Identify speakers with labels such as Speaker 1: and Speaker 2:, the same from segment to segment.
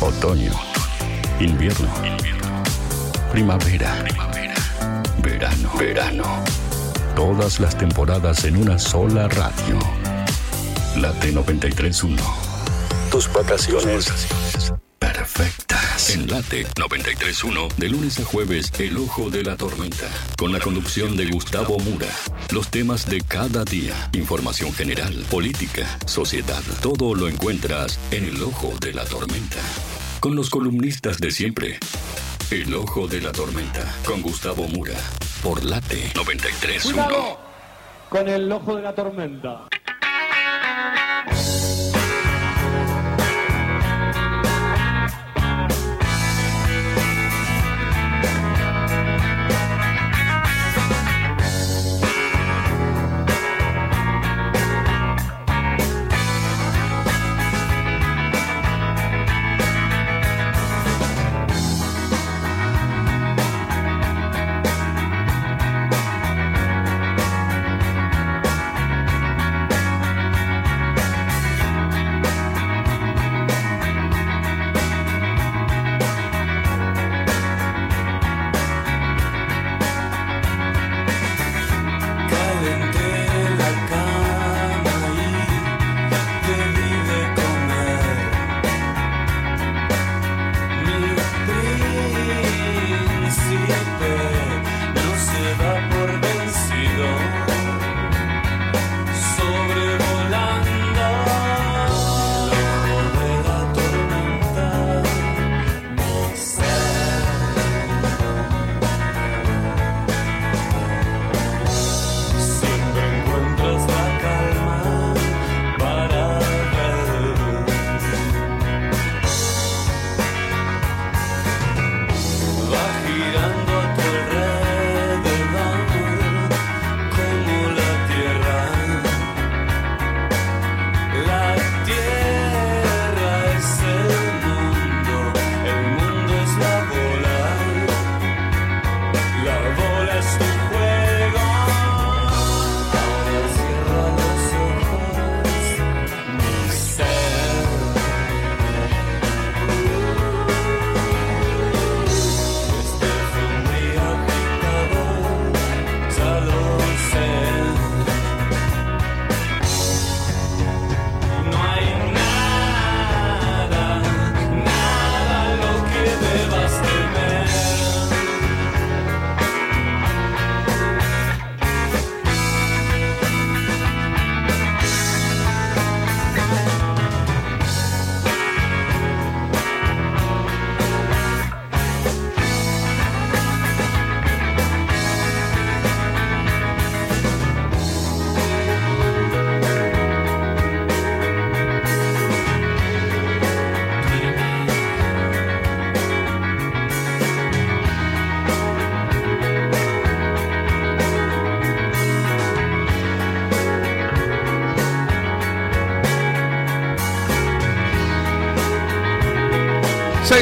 Speaker 1: Otoño. Invierno. Primavera. Verano. Verano. Todas las temporadas en una sola radio. Late 931. Tus vacaciones. Perfecto. 93. Enlate 93.1, de lunes a jueves, El Ojo de la Tormenta, con la conducción de Gustavo Mura. Los temas de cada día, información general, política, sociedad, todo lo encuentras en El Ojo de la Tormenta. Con los columnistas de siempre. El Ojo de la Tormenta, con Gustavo Mura, por Late 93.1.
Speaker 2: Con el Ojo de la Tormenta.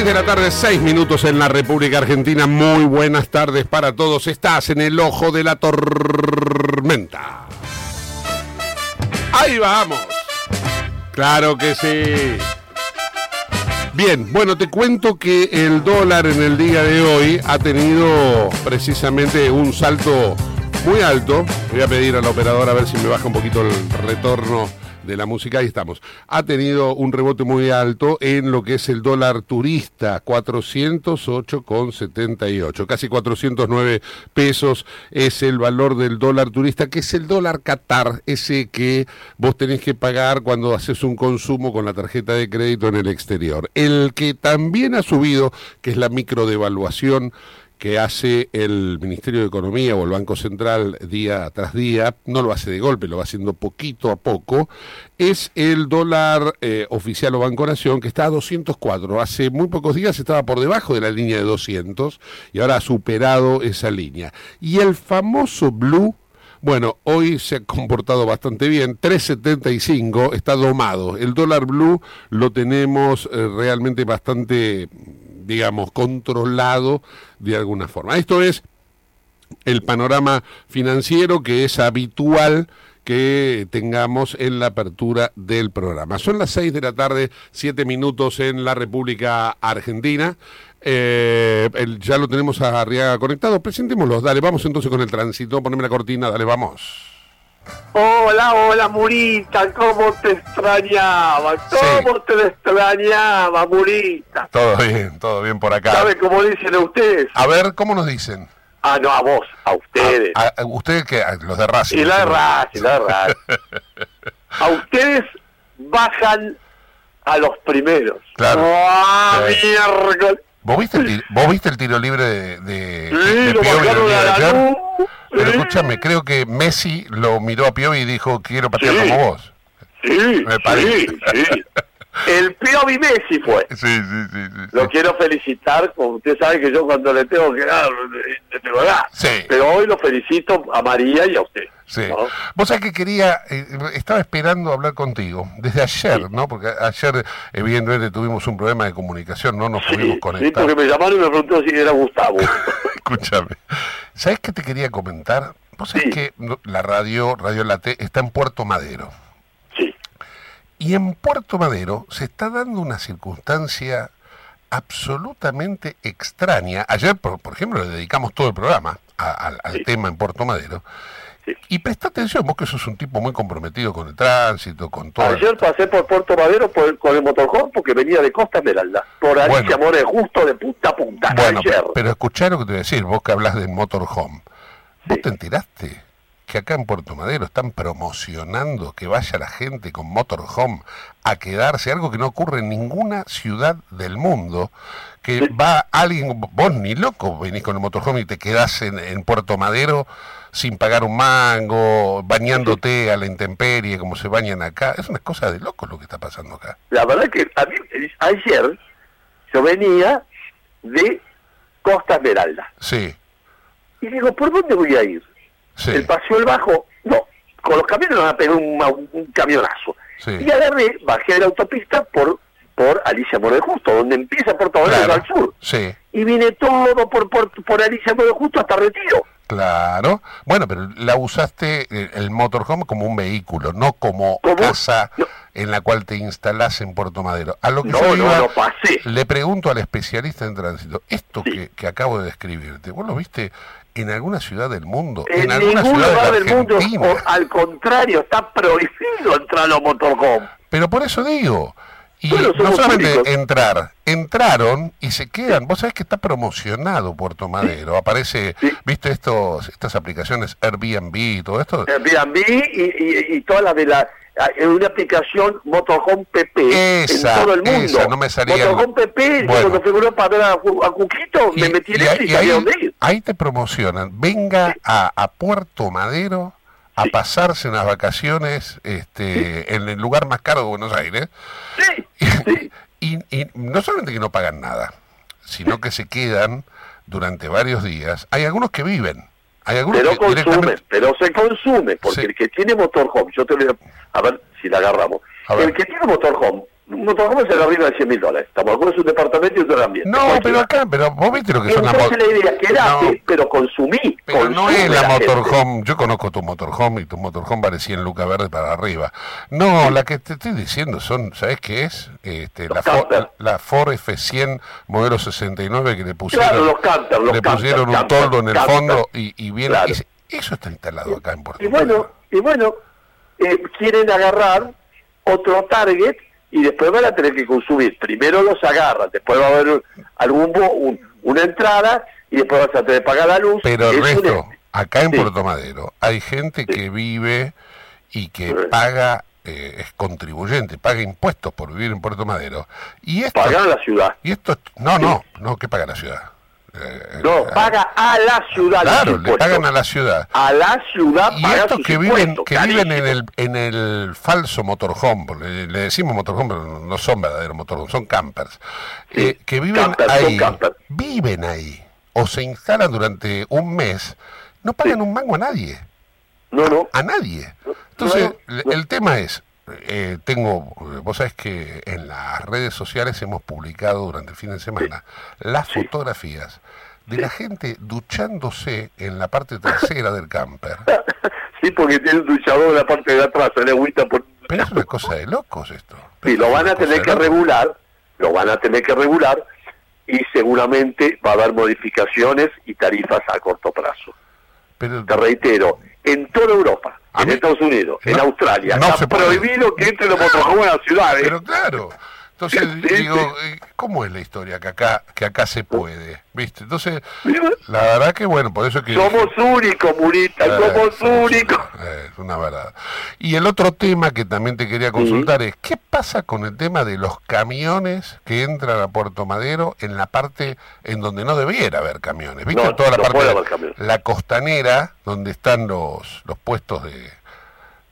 Speaker 3: De la
Speaker 4: tarde, seis minutos en la República Argentina. Muy buenas tardes para todos. Estás en el ojo de la tormenta. Ahí vamos. Claro que sí. Bien, bueno, te cuento que el dólar en el día de hoy ha tenido precisamente un salto muy alto. Voy a pedir a la operadora a ver si me baja un poquito el retorno de la música. Ahí estamos. Ha tenido un rebote muy alto en lo que es el dólar turista, 408,78. Casi 409 pesos es el valor del dólar turista, que es el dólar Qatar, ese que vos tenés que pagar cuando haces un consumo con la tarjeta de crédito en el exterior. El que también ha subido, que es la microdevaluación que hace el Ministerio de Economía o el Banco Central día tras día, no lo hace de golpe, lo va haciendo poquito a poco, es el dólar eh, oficial o Banco Nación, que está a 204. Hace muy pocos días estaba por debajo de la línea de 200 y ahora ha superado esa línea. Y el famoso Blue, bueno, hoy se ha comportado bastante bien, 3.75, está domado. El dólar blue lo tenemos eh, realmente bastante digamos, controlado de alguna forma. Esto es el panorama financiero que es habitual que tengamos en la apertura del programa. Son las 6 de la tarde, 7 minutos en la República Argentina. Eh, el- ya lo tenemos a Arriaga conectado. Presentémoslo. Dale, vamos entonces con el tránsito. Poneme la cortina. Dale, vamos.
Speaker 5: Hola, hola, Murita, ¿cómo te extrañaba? ¿Cómo te extrañaba, Murita?
Speaker 4: Todo bien, todo bien por acá.
Speaker 5: ¿Sabe cómo dicen a ustedes?
Speaker 4: A ver, ¿cómo nos dicen?
Speaker 5: Ah, no, a vos, a ustedes.
Speaker 4: A- a- ¿Ustedes que Los de Racing.
Speaker 5: y la de. Racing, la de Racing. A ustedes bajan a los primeros.
Speaker 4: Claro.
Speaker 5: ¡Ah,
Speaker 4: Sí.
Speaker 5: miércoles!
Speaker 4: ¿Vos viste, el tiro, ¿Vos viste el tiro libre de, de,
Speaker 5: Sí,
Speaker 4: de
Speaker 5: lo bajaron a la luz.
Speaker 4: Pero escúchame, creo que Messi lo miró a Piovi y dijo, quiero patear
Speaker 5: Sí.
Speaker 4: como vos.
Speaker 5: Sí,
Speaker 4: Me parece.
Speaker 5: sí, sí. El Piovi Messi fue.
Speaker 4: Sí, sí, sí. sí, sí.
Speaker 5: Lo quiero felicitar, como usted sabe que yo cuando le tengo que dar, le tengo que dar.
Speaker 4: Sí.
Speaker 5: Pero hoy lo felicito a María y a usted.
Speaker 4: Sí.
Speaker 5: ¿no?
Speaker 4: Vos sabés que quería, eh, estaba esperando hablar contigo desde ayer, ¿no? Porque ayer, evidentemente, tuvimos un problema de comunicación, no nos pudimos
Speaker 5: Sí, sí,
Speaker 4: conectar.
Speaker 5: porque me llamaron y me preguntó si era Gustavo.
Speaker 4: Escúchame. ¿Sabés qué te quería comentar? Vos sabés
Speaker 5: Sí.
Speaker 4: que no- la radio, Radio Late, está en Puerto Madero.
Speaker 5: Sí,
Speaker 4: Y en Puerto Madero se está dando una circunstancia absolutamente extraña. Ayer, por, por ejemplo, le dedicamos todo el programa a- al, al
Speaker 5: Sí.
Speaker 4: tema en Puerto Madero.
Speaker 5: Sí.
Speaker 4: Y presta atención, vos que sos un tipo muy comprometido con el tránsito, con todo.
Speaker 5: Ayer pasé por Puerto Madero por- con el motorhome porque venía de Costa Esmeralda. Por Alicia
Speaker 4: Bueno.
Speaker 5: More justo de punta a punta.
Speaker 4: Bueno,
Speaker 5: ayer.
Speaker 4: pero, pero escuchá lo que te voy a decir, vos que hablas del motorhome. ¿Vos
Speaker 5: Sí.
Speaker 4: te enteraste que acá en Puerto Madero están promocionando que vaya la gente con motorhome a quedarse? Algo que no ocurre en ninguna ciudad del mundo. Que va alguien, vos ni loco venís con el motorhome y te quedás en, en Puerto Madero sin pagar un mango, bañándote a la intemperie como se bañan acá. Es una cosa de loco lo que está pasando acá.
Speaker 5: La verdad que a mí, ayer yo venía de Costa Esmeralda.
Speaker 4: Sí,
Speaker 5: Y digo, ¿por dónde voy a ir?
Speaker 4: Sí,
Speaker 5: El paseo el bajo, no, con los camiones van a pegar un, un- camionazo.
Speaker 4: sí.
Speaker 5: Y agarré, bajé de la autopista por por Alicia More Justo, donde empieza Puerto Madero
Speaker 4: Claro,
Speaker 5: al sur.
Speaker 4: sí.
Speaker 5: Y vine todo por, por, por Alicia More Justo hasta Retiro.
Speaker 4: Claro. Bueno, pero la usaste eh, el motorhome como un vehículo, no como
Speaker 5: ¿Cómo?
Speaker 4: casa
Speaker 5: No.
Speaker 4: En la cual te instalás en Puerto Madero. A lo que
Speaker 5: No,
Speaker 4: yo
Speaker 5: no,
Speaker 4: iba,
Speaker 5: no pasé.
Speaker 4: le pregunto al especialista en tránsito, esto
Speaker 5: Sí.
Speaker 4: que, que acabo de describirte, ¿vos lo viste en alguna ciudad del mundo?
Speaker 5: En,
Speaker 4: alguna
Speaker 5: ningún
Speaker 4: ciudad
Speaker 5: lugar
Speaker 4: de
Speaker 5: del mundo, o- al contrario, está prohibido entrar a los motorhome.
Speaker 4: Pero por eso digo. Y
Speaker 5: Bueno,
Speaker 4: no solamente entrar, entraron y se quedan. Vos sabés que está promocionado Puerto Madero. Aparece,
Speaker 5: Sí.
Speaker 4: ¿viste estos, estas aplicaciones Airbnb y todo esto?
Speaker 5: Airbnb y, y, y toda la de la en una aplicación Motorhome PP
Speaker 4: Esa,
Speaker 5: en todo el mundo.
Speaker 4: esa, no me salía el-
Speaker 5: Motorhome PP,
Speaker 4: Bueno.
Speaker 5: cuando fui para ver a, a Cuquito, me metí en
Speaker 4: y
Speaker 5: y
Speaker 4: ahí, ahí- te promocionan. Venga a, a Puerto Madero a
Speaker 5: Sí.
Speaker 4: pasarse unas vacaciones este, en el lugar más caro de Buenos Aires.
Speaker 5: Sí, sí.
Speaker 4: Y, y no solamente que no pagan nada, sino que se quedan durante varios días. Hay algunos que viven. Hay algunos
Speaker 5: Pero
Speaker 4: que
Speaker 5: consume,
Speaker 4: directamente...
Speaker 5: pero se consume, porque el que tiene motorhome, yo te voy a, a ver si la agarramos. El que tiene motorhome, un motorhome es el arriba de 100 mil dólares. Estamos es un departamento y otro ambiente.
Speaker 4: No,
Speaker 5: Cualquiera.
Speaker 4: pero acá, pero vos viste lo que son las
Speaker 5: Entonces
Speaker 4: mo-
Speaker 5: la idea, quedate,
Speaker 4: No.
Speaker 5: pero consumí.
Speaker 4: Pero no es la motorhome, yo conozco tu motorhome y tu motorhome vale 100 lucas verde para arriba. No, la que te estoy diciendo son, ¿sabes qué es? Este, la, Ford, la Ford F100 modelo 69 que le pusieron,
Speaker 5: Claro, los camper, los
Speaker 4: le pusieron un toldo en el fondo y, y viene,
Speaker 5: Claro.
Speaker 4: ese- eso está instalado acá en Puerto
Speaker 5: Y bueno, y bueno, eh, quieren agarrar otro target y después van a tener que consumir. Primero los agarran, después va a haber algún un- una entrada y después vas a tener que pagar la luz.
Speaker 4: Pero el
Speaker 5: un-
Speaker 4: resto, acá en
Speaker 5: Sí.
Speaker 4: Puerto Madero, hay gente que vive y que
Speaker 5: Sí.
Speaker 4: paga, eh, es contribuyente, paga impuestos por vivir en Puerto Madero. Y esto,
Speaker 5: Pagar a la ciudad.
Speaker 4: y esto no, no, no, ¿qué paga la ciudad? Eh,
Speaker 5: No,
Speaker 4: eh,
Speaker 5: paga a la ciudad.
Speaker 4: Claro, le pagan a la ciudad.
Speaker 5: A la ciudad
Speaker 4: Y
Speaker 5: paga
Speaker 4: estos que viven, que viven en el, en el falso motorhome, le, le decimos motorhome, pero no son verdaderos motorhomes, son campers,
Speaker 5: Sí,
Speaker 4: eh, que viven ahí, viven ahí, o se instalan durante un mes, no pagan un mango a nadie,
Speaker 5: No, no.
Speaker 4: a nadie. Entonces,
Speaker 5: No, no.
Speaker 4: el- tema es, eh, tengo, vos sabés que en las redes sociales hemos publicado durante el fin de semana las
Speaker 5: Sí.
Speaker 4: fotografías de la gente duchándose en la parte trasera del camper.
Speaker 5: Sí, porque tiene un duchador en la parte de atrás, sale agüita por...
Speaker 4: Pero es una cosa de locos esto.
Speaker 5: Sí, lo van a tener que
Speaker 4: locos.
Speaker 5: regular, lo van a tener que regular y seguramente va a haber modificaciones y tarifas a corto plazo.
Speaker 4: Pero,
Speaker 5: Te reitero, en toda Europa, en
Speaker 4: mí-
Speaker 5: Estados Unidos, en Australia,
Speaker 4: no
Speaker 5: está
Speaker 4: se puede.
Speaker 5: prohibido que entren los motorjuegos a las ciudades.
Speaker 4: pero claro. Entonces
Speaker 5: Sí,
Speaker 4: digo, eh, ¿cómo es la historia que acá que acá se puede? ¿Viste? Entonces, la verdad que bueno, por eso es que
Speaker 5: Somos únicos, Murita,
Speaker 4: Eh,
Speaker 5: somos únicos.
Speaker 4: eh, Es una verdad. Y el otro tema que también te quería consultar es, ¿qué pasa con el tema de los camiones que entran a Puerto Madero en la parte en donde no debiera haber camiones? ¿Viste?
Speaker 5: No,
Speaker 4: Toda la
Speaker 5: no
Speaker 4: parte de
Speaker 5: camiones.
Speaker 4: la costanera, donde están los, los puestos de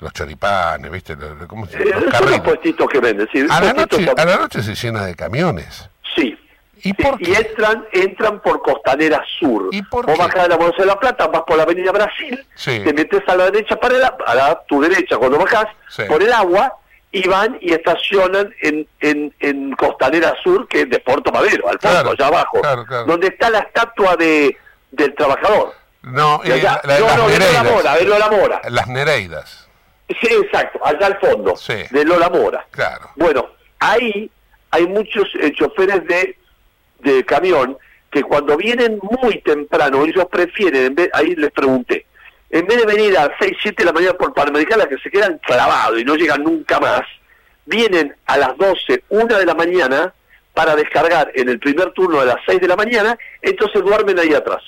Speaker 4: los choripanes, ¿viste? Los, ¿cómo se
Speaker 5: Eh,
Speaker 4: llama? Los
Speaker 5: son los puestitos que venden. Sí,
Speaker 4: A la, noche, a la noche se llena de camiones.
Speaker 5: Sí.
Speaker 4: ¿Y
Speaker 5: Sí,
Speaker 4: por
Speaker 5: y
Speaker 4: qué?
Speaker 5: entran entran por Costanera Sur.
Speaker 4: ¿Y por
Speaker 5: Vos
Speaker 4: qué?
Speaker 5: bajás de la Bolsa de la Plata, vas por la Avenida Brasil,
Speaker 4: Sí.
Speaker 5: te metes a la derecha para la, a la- tu derecha cuando bajás
Speaker 4: Sí.
Speaker 5: por el agua y van y estacionan en, en, en Costanera Sur, que es de Puerto Madero, al fondo,
Speaker 4: Claro,
Speaker 5: allá abajo,
Speaker 4: claro, claro.
Speaker 5: donde está la estatua de del trabajador.
Speaker 4: No,
Speaker 5: Y
Speaker 4: eh,
Speaker 5: allá-
Speaker 4: la-
Speaker 5: no,
Speaker 4: las
Speaker 5: no,
Speaker 4: Nereidas.
Speaker 5: Mora, de Lola Mora.
Speaker 4: Las Nereidas,
Speaker 5: Sí, exacto, allá al fondo,
Speaker 4: Sí.
Speaker 5: de Lola Mora.
Speaker 4: claro.
Speaker 5: Bueno, ahí hay muchos eh, choferes de, de camión que cuando vienen muy temprano, ellos prefieren, en vez- ahí les pregunté, en vez de venir a 6, 7 de la mañana por Panamericana, que se quedan clavados y no llegan nunca más, vienen a las 12, 1 de la mañana para descargar en el primer turno de las 6 de la mañana, entonces duermen ahí atrás.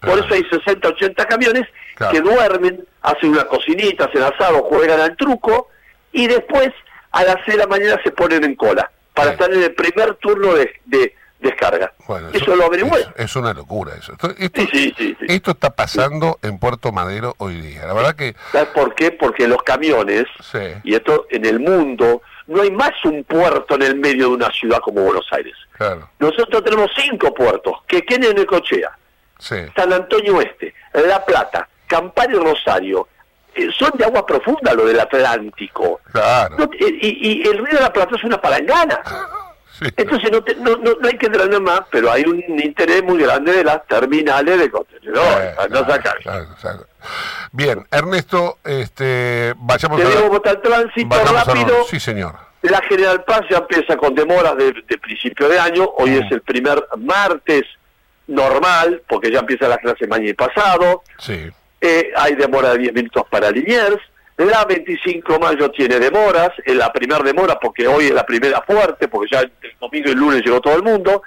Speaker 5: Por
Speaker 4: Ah.
Speaker 5: eso hay 60, 80 camiones
Speaker 4: Claro.
Speaker 5: que duermen, hacen una cocinita, hacen asado, juegan al truco y después a las 6 de la mañana se ponen en cola para estar en el primer turno de, de descarga.
Speaker 4: Bueno,
Speaker 5: eso, lo averigüé.
Speaker 4: Es, es una locura eso. Esto, esto-
Speaker 5: Sí, sí, sí, sí.
Speaker 4: esto está pasando en Puerto Madero hoy día. La verdad que
Speaker 5: ¿Sabes por qué? Porque los camiones, y esto en el mundo, no hay más un puerto en el medio de una ciudad como Buenos Aires.
Speaker 4: claro,
Speaker 5: Nosotros tenemos cinco puertos, que queden en Cochea,
Speaker 4: sí,
Speaker 5: San Antonio Este, La Plata, Campana y Rosario. Eh, son de agua profunda lo del Atlántico.
Speaker 4: claro.
Speaker 5: No, y, el río de la Plata es una palangana.
Speaker 4: sí.
Speaker 5: Entonces no, te- no, no, no hay que entrenar más, pero hay un interés muy grande de las terminales de contenedores.
Speaker 4: Eh,
Speaker 5: no
Speaker 4: claro,
Speaker 5: sacar.
Speaker 4: claro, claro. Bien, Ernesto, este, vayamos
Speaker 5: Te
Speaker 4: a
Speaker 5: el tránsito rápido.
Speaker 4: Sí, señor.
Speaker 5: La General Paz ya empieza con demoras de, de principio de año. Hoy
Speaker 4: Mm.
Speaker 5: es el primer martes normal, porque ya empieza la clase mañana y pasado.
Speaker 4: Sí,
Speaker 5: Eh, hay demora de 10 minutos para Liniers. La 25 de mayo tiene demoras. Es la primera demora porque hoy es la primera fuerte, porque ya el domingo y el lunes llegó todo el mundo.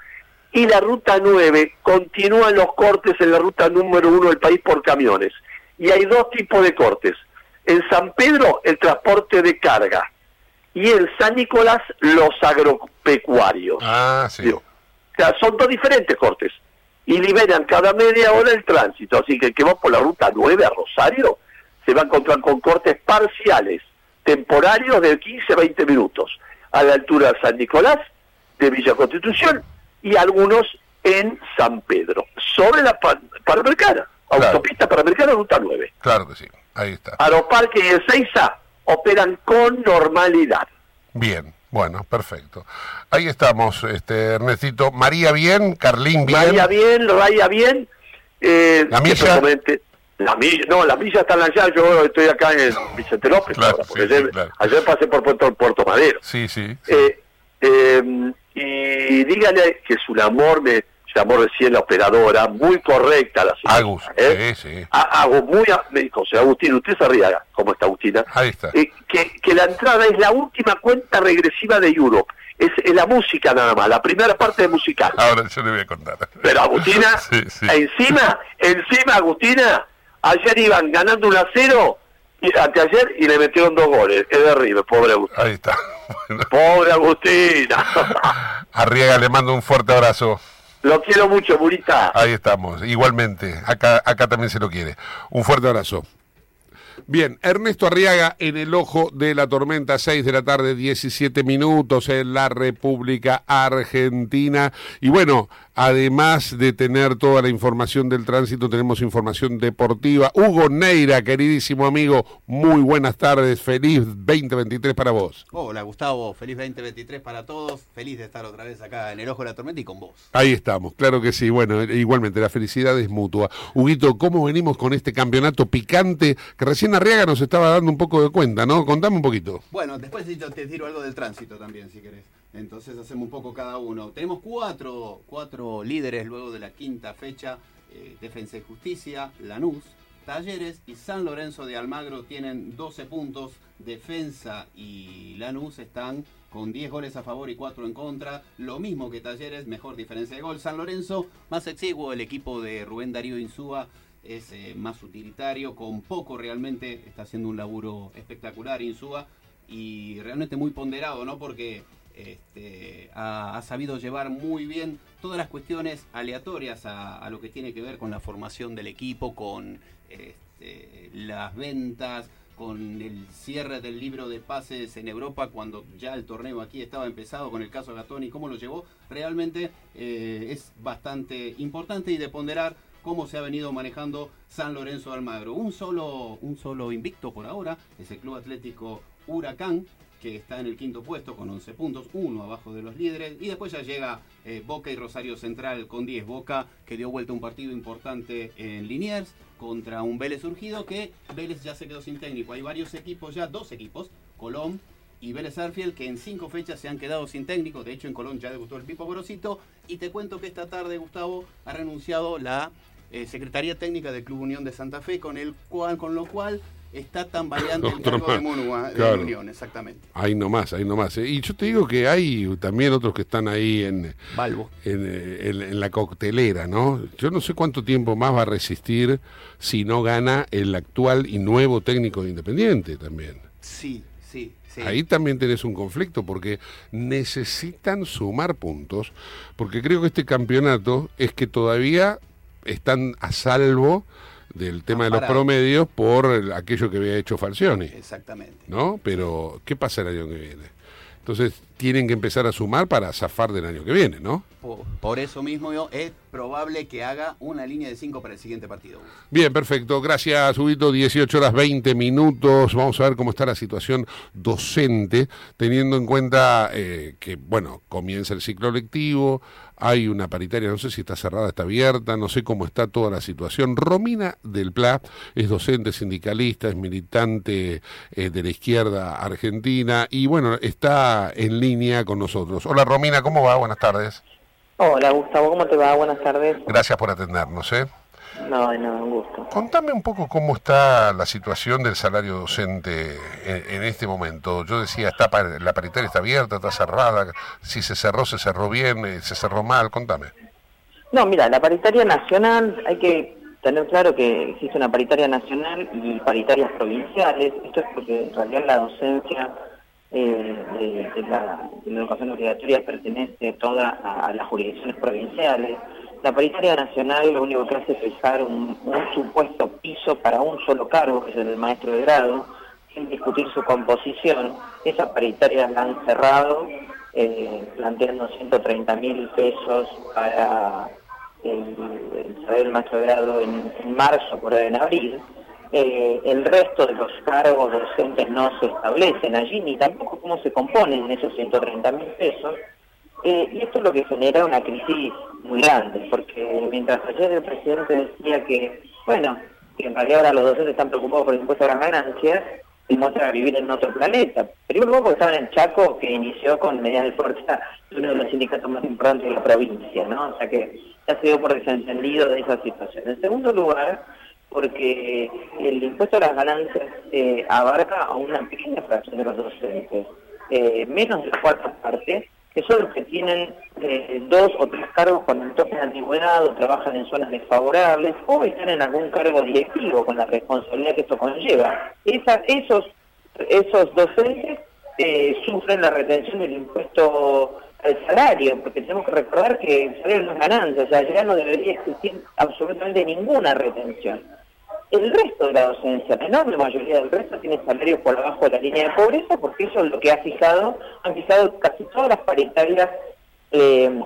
Speaker 5: Y la ruta 9 continúan los cortes en la ruta número 1 del país por camiones. Y hay dos tipos de cortes. En San Pedro, el transporte de carga. Y en San Nicolás, los agropecuarios.
Speaker 4: ah, sí,
Speaker 5: Digo, o sea, son dos diferentes cortes. Y liberan cada media hora el tránsito. Así que el que va por la ruta 9 a Rosario se va a encontrar con cortes parciales, temporarios de 15 a 20 minutos, a la altura de San Nicolás, de Villa Constitución, y algunos en San Pedro, sobre la pa- Panamericana,
Speaker 4: Claro.
Speaker 5: autopista Panamericana, ruta 9.
Speaker 4: claro que sí, ahí está.
Speaker 5: Aeroparque y Ezeiza operan con normalidad.
Speaker 4: Bien, bueno, perfecto. Ahí estamos, este Ernestito. María bien, Carlín bien.
Speaker 5: María bien, Raya bien. Eh,
Speaker 4: La milla.
Speaker 5: La no, la milla está allá, yo estoy acá en Vicente López
Speaker 4: Claro,
Speaker 5: ahora,
Speaker 4: sí,
Speaker 5: ayer,
Speaker 4: claro.
Speaker 5: ayer pasé por Puerto, Puerto Madero.
Speaker 4: Sí, sí. sí.
Speaker 5: Eh, eh, y dígale que es un amor, me llamó recién la operadora, muy correcta la señora.
Speaker 4: Agus,
Speaker 5: ¿eh?
Speaker 4: sí, sí.
Speaker 5: A- Hago muy, a- me dijo, señor Agustín, usted se ría, ¿cómo está Agustina?
Speaker 4: Ahí está.
Speaker 5: Eh, que, que la entrada es la última cuenta regresiva de Europe. Es, es la música nada más, la primera parte de musical.
Speaker 4: Ahora yo le voy a contar.
Speaker 5: Pero Agustina,
Speaker 4: sí.
Speaker 5: encima, encima Agustina, ayer iban ganando un a cero, y, anteayer, y le metieron dos goles. Es de River, pobre Agustina.
Speaker 4: Ahí está. Bueno,
Speaker 5: Pobre Agustina.
Speaker 4: Arriaga le mando un fuerte abrazo.
Speaker 5: Lo quiero mucho, Burita.
Speaker 4: Ahí estamos, igualmente. Acá, acá también se lo quiere. Un fuerte abrazo. Bien, Ernesto Arriaga en el ojo de la tormenta, 6 de la tarde, 17 minutos en la República Argentina. Y bueno, Además de tener toda la información del tránsito, tenemos información deportiva. Hugo Neira, queridísimo amigo, muy buenas tardes. Feliz 2023 para vos.
Speaker 6: Hola Gustavo, feliz 2023 para todos. Feliz de estar otra vez acá en el Ojo de la Tormenta y con vos.
Speaker 4: Ahí estamos, claro que sí. Bueno, igualmente la felicidad es mutua. Huguito, ¿cómo venimos con este campeonato picante que recién Arriaga nos estaba dando un poco de cuenta, ¿no? Contame un poquito.
Speaker 6: Bueno, después te tiro algo del tránsito también, si querés. Entonces hacemos un poco cada uno. Tenemos cuatro, cuatro líderes luego de la quinta fecha. Eh, Defensa y Justicia, Lanús, Talleres y San Lorenzo de Almagro tienen 12 puntos. Defensa y Lanús están con 10 goles a favor y 4 en contra. Lo mismo que Talleres, mejor diferencia de gol. San Lorenzo, más exiguo, el equipo de Rubén Darío Insúa es eh, más utilitario, con poco realmente está haciendo un laburo espectacular Insúa y realmente muy ponderado, ¿no? Porque este, ha, sabido llevar muy bien todas las cuestiones aleatorias a, a lo que tiene que ver con la formación del equipo, con este, las ventas, con el cierre del libro de pases en Europa cuando ya el torneo aquí estaba empezado con el caso Gatón y cómo lo llevó, realmente eh, es bastante importante y de ponderar cómo se ha venido manejando San Lorenzo Almagro. Un solo, un solo invicto por ahora es el Club Atlético Huracán, que está en el quinto puesto con 11 puntos, uno abajo de los líderes, y después ya llega eh, Boca y Rosario Central con 10. Boca que dio vuelta un partido importante en Liniers contra un Vélez surgido que Vélez ya se quedó sin técnico. Hay varios equipos ya, dos equipos, Colón y Vélez Arfiel, que en cinco fechas se han quedado sin técnico. De hecho, en Colón ya debutó el Pipo Gorosito. Y te cuento que esta tarde, Gustavo, ha renunciado la eh, Secretaría Técnica del Club Unión de Santa Fe, con, el cual, con lo cual está tambaleante el
Speaker 4: Otro
Speaker 6: cargo de,
Speaker 4: más.
Speaker 6: Munua- de. Unión, exactamente.
Speaker 4: Ahí nomás, ahí nomás. Y yo te digo que hay también otros que están ahí en,
Speaker 6: Balbo.
Speaker 4: en, eh, en- en la coctelera, ¿no? Yo no sé cuánto tiempo más va a resistir si no gana el actual y nuevo técnico de Independiente también.
Speaker 6: Sí, sí, sí.
Speaker 4: Ahí también tenés un conflicto porque necesitan sumar puntos, porque creo que este campeonato es que todavía están a salvo del tema de los promedios por el- aquello que había hecho Falcioni.
Speaker 6: Exactamente.
Speaker 4: ¿no? Pero, ¿qué pasa el año que viene? Entonces, tienen que empezar a sumar para zafar del año que viene, ¿no?
Speaker 6: Por, por eso mismo yo, es probable que haga una línea de 5 para el siguiente partido.
Speaker 4: Bien, perfecto. Gracias, Ubito. 18 horas 20 minutos. Vamos a ver cómo está la situación docente, teniendo en cuenta eh, que, bueno, comienza el ciclo lectivo, hay una paritaria, no sé si está cerrada, está abierta, no sé cómo está toda la situación. Romina del Pla es docente, sindicalista, es militante eh, de la izquierda argentina y, bueno, está en línea con nosotros. Hola, Romina, ¿cómo va? Buenas tardes.
Speaker 7: Hola Gustavo, ¿cómo te va? Buenas tardes.
Speaker 4: Gracias por atendernos, ¿eh?
Speaker 7: No, no, un gusto.
Speaker 4: Contame un poco cómo está la situación del salario docente en, en este momento. Yo decía, está pa- la paritaria está abierta, está cerrada. Si se cerró, se cerró bien, eh, se cerró mal. Contame.
Speaker 7: No, mira, la paritaria nacional, hay que tener claro que existe una paritaria nacional y paritarias provinciales. Esto es porque en realidad la docencia eh, de, de la, de la educación obligatoria pertenece toda a, a las jurisdicciones provinciales. La paritaria nacional lo único que hace es fijar un, supuesto piso para un solo cargo, que es el del maestro de grado, sin discutir su composición. Esa paritaria la han cerrado eh, planteando 130 mil pesos para el, el saber maestro de grado en, en marzo, por ahí en abril. Eh, el resto de los cargos docentes no se establecen allí, ni tampoco cómo se componen esos 130 mil pesos. Eh, y esto es lo que genera una crisis muy grande, porque mientras ayer el presidente decía que, bueno, que en realidad ahora los docentes están preocupados por el impuesto a las ganancias, demuestra vivir en otro planeta. Primero porque estaban en Chaco, que inició con medidas de fuerza uno de los sindicatos más importantes de la provincia, ¿no? O sea que ya se dio por desentendido de esa situación. En segundo lugar, porque el impuesto a las ganancias eh, abarca a una pequeña fracción de los docentes, eh, menos de la cuarta parte, que son los que tienen eh, dos o tres cargos con el de antigüedad o trabajan en zonas desfavorables o están en algún cargo directivo con la responsabilidad que esto conlleva. Esa- esos, esos docentes eh, sufren la retención del impuesto al salario, porque tenemos que recordar que el salario no es ganancia, o sea, ya no debería existir absolutamente ninguna retención. El resto de la docencia, la enorme mayoría del resto, tiene salarios por abajo de la línea de pobreza, porque eso es lo que ha fijado, han fijado casi todas las paritarias eh,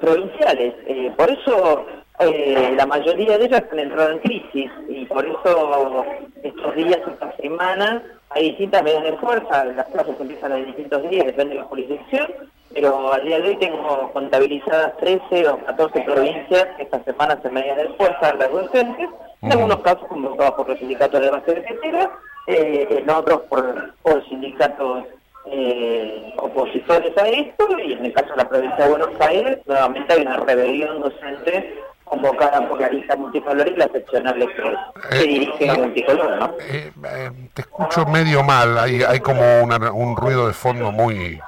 Speaker 7: provinciales. Eh, por eso eh, la mayoría de ellas han entrado en crisis y por eso estos días, esta semana, hay distintas medidas de fuerza. Las clases empiezan en distintos días, depende de la jurisdicción, pero al día de hoy tengo contabilizadas 13 o 14 provincias que esta semana medidas de fuerza a las docentes, en algunos casos convocados por los sindicatos de base de tetera, eh, en otros por, por sindicatos eh, opositores a esto y en el caso de la provincia de Buenos Aires nuevamente hay una rebelión docente convocada por la lista multicolor y la seccional que, que dirige la multicolor, ¿no?
Speaker 4: Eh, eh, te escucho medio mal, hay, hay como una- un ruido de fondo muy,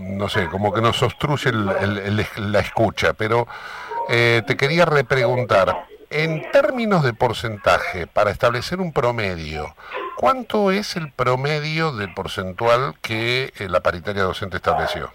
Speaker 4: no sé, como que nos obstruye el- el- el- la escucha, pero eh, te quería repreguntar, en términos de porcentaje, para establecer un promedio, ¿cuánto es el promedio del porcentual que eh, la paritaria docente estableció?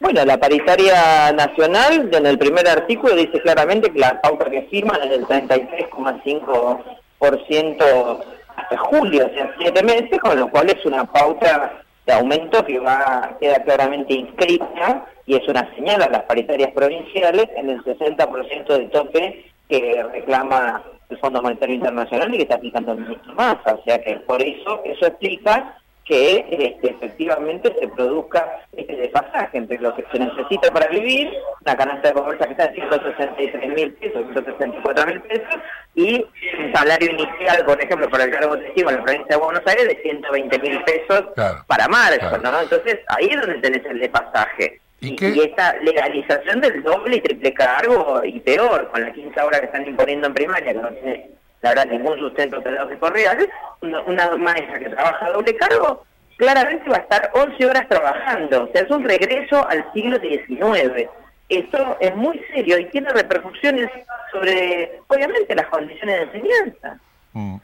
Speaker 7: Bueno, la paritaria nacional en el primer artículo dice claramente que la pauta que firman es del 33,5% hasta julio, o sea, siete meses, con lo cual es una pauta de aumento que va queda claramente inscrita y es una señal a las paritarias provinciales en el 60% de tope que reclama el Fondo Monetario Internacional y que está aplicando el ministro Massa. O sea que por eso, eso explica que este, efectivamente se produzca este desfasaje entre lo que se necesita para vivir, una canasta de pobreza que está en 163 mil pesos, 164 mil pesos, y un salario inicial, por ejemplo, para el cargo testigo en la provincia de Buenos Aires de 120 mil pesos
Speaker 4: Claro,
Speaker 7: para marzo,
Speaker 4: claro.
Speaker 7: ¿no? Entonces ahí es donde tenés el desfasaje.
Speaker 4: ¿Y
Speaker 7: y esta legalización del doble y triple cargo, y peor, con la quinta hora que están imponiendo en primaria, que no tiene, la verdad, ningún sustento pedagógico real, una, una maestra que trabaja doble cargo, claramente va a estar 11 horas trabajando. O sea, es un regreso al siglo XIX. Esto es muy serio y tiene repercusiones sobre, obviamente, las condiciones de enseñanza.
Speaker 4: Mm.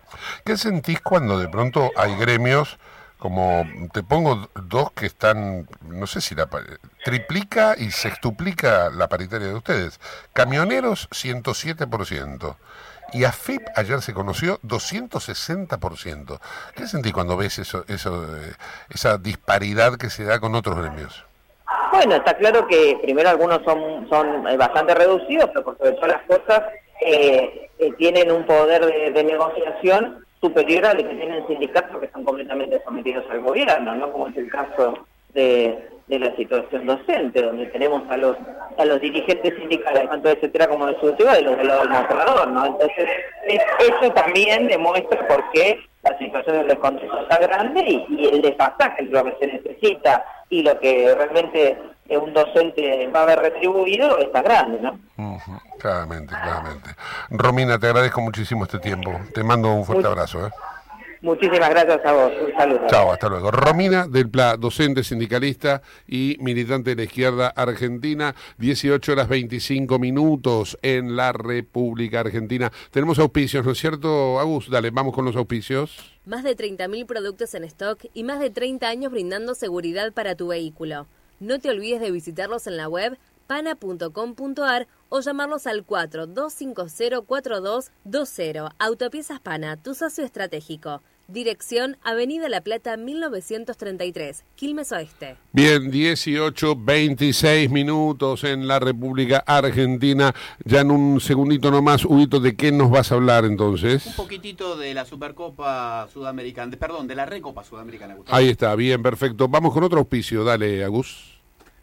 Speaker 4: ¿Qué sentís cuando de pronto hay gremios, como te pongo dos que están, no sé si la triplica y sextuplica la paritaria de ustedes? Camioneros 107%. Y AFIP ayer se conoció 260%. ¿Qué sentís cuando ves eso, eso, eh, esa disparidad que se da con otros gremios?
Speaker 7: Bueno, está claro que primero algunos son, son eh, bastante reducidos, pero por sobre todas las cosas eh, eh, tienen un poder de, de negociación superior al que tienen sindicatos que están completamente sometidos al gobierno, ¿no? Como es el caso de, la situación docente, donde tenemos a los a los dirigentes sindicales, tanto de etcétera como de su de los del lado del mostrador, ¿no? Entonces, es- eso también demuestra por qué la situación del descontento está grande y, y el desfasaje entre lo que se necesita y lo que realmente eh, un docente va a haber retribuido está grande, ¿no?
Speaker 4: Claramente, claramente. Romina, te agradezco muchísimo este tiempo. Te mando un fuerte abrazo. ¿eh?
Speaker 7: Muchísimas gracias a vos, un saludo.
Speaker 4: Chao, hasta luego. Romina del Pla, docente, sindicalista y militante de la izquierda argentina, 18 horas 25 minutos en la República Argentina. Tenemos auspicios, ¿no es cierto, Agus? Dale, vamos con los auspicios.
Speaker 8: Más de 30.000 productos en stock y más de 30 años brindando seguridad para tu vehículo. No te olvides de visitarlos en la web pana.com.ar o llamarlos al 4-250-4220. Autopiezas Pana, tu socio estratégico. Dirección Avenida La Plata 1933, Quilmes Oeste.
Speaker 4: Bien, 18, 26 minutos en la República Argentina. Ya en un segundito nomás, Huguito, ¿de qué nos vas a hablar entonces?
Speaker 6: Un poquitito de la Supercopa Sudamericana, de- perdón, de la Recopa Sudamericana. Gustavo.
Speaker 4: Ahí está, bien, perfecto. Vamos con otro auspicio. Dale, Agus.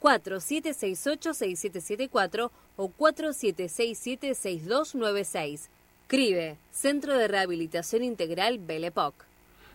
Speaker 8: 4768-6774 o 4767-6296. CRIBE, Centro de Rehabilitación Integral Belepoc.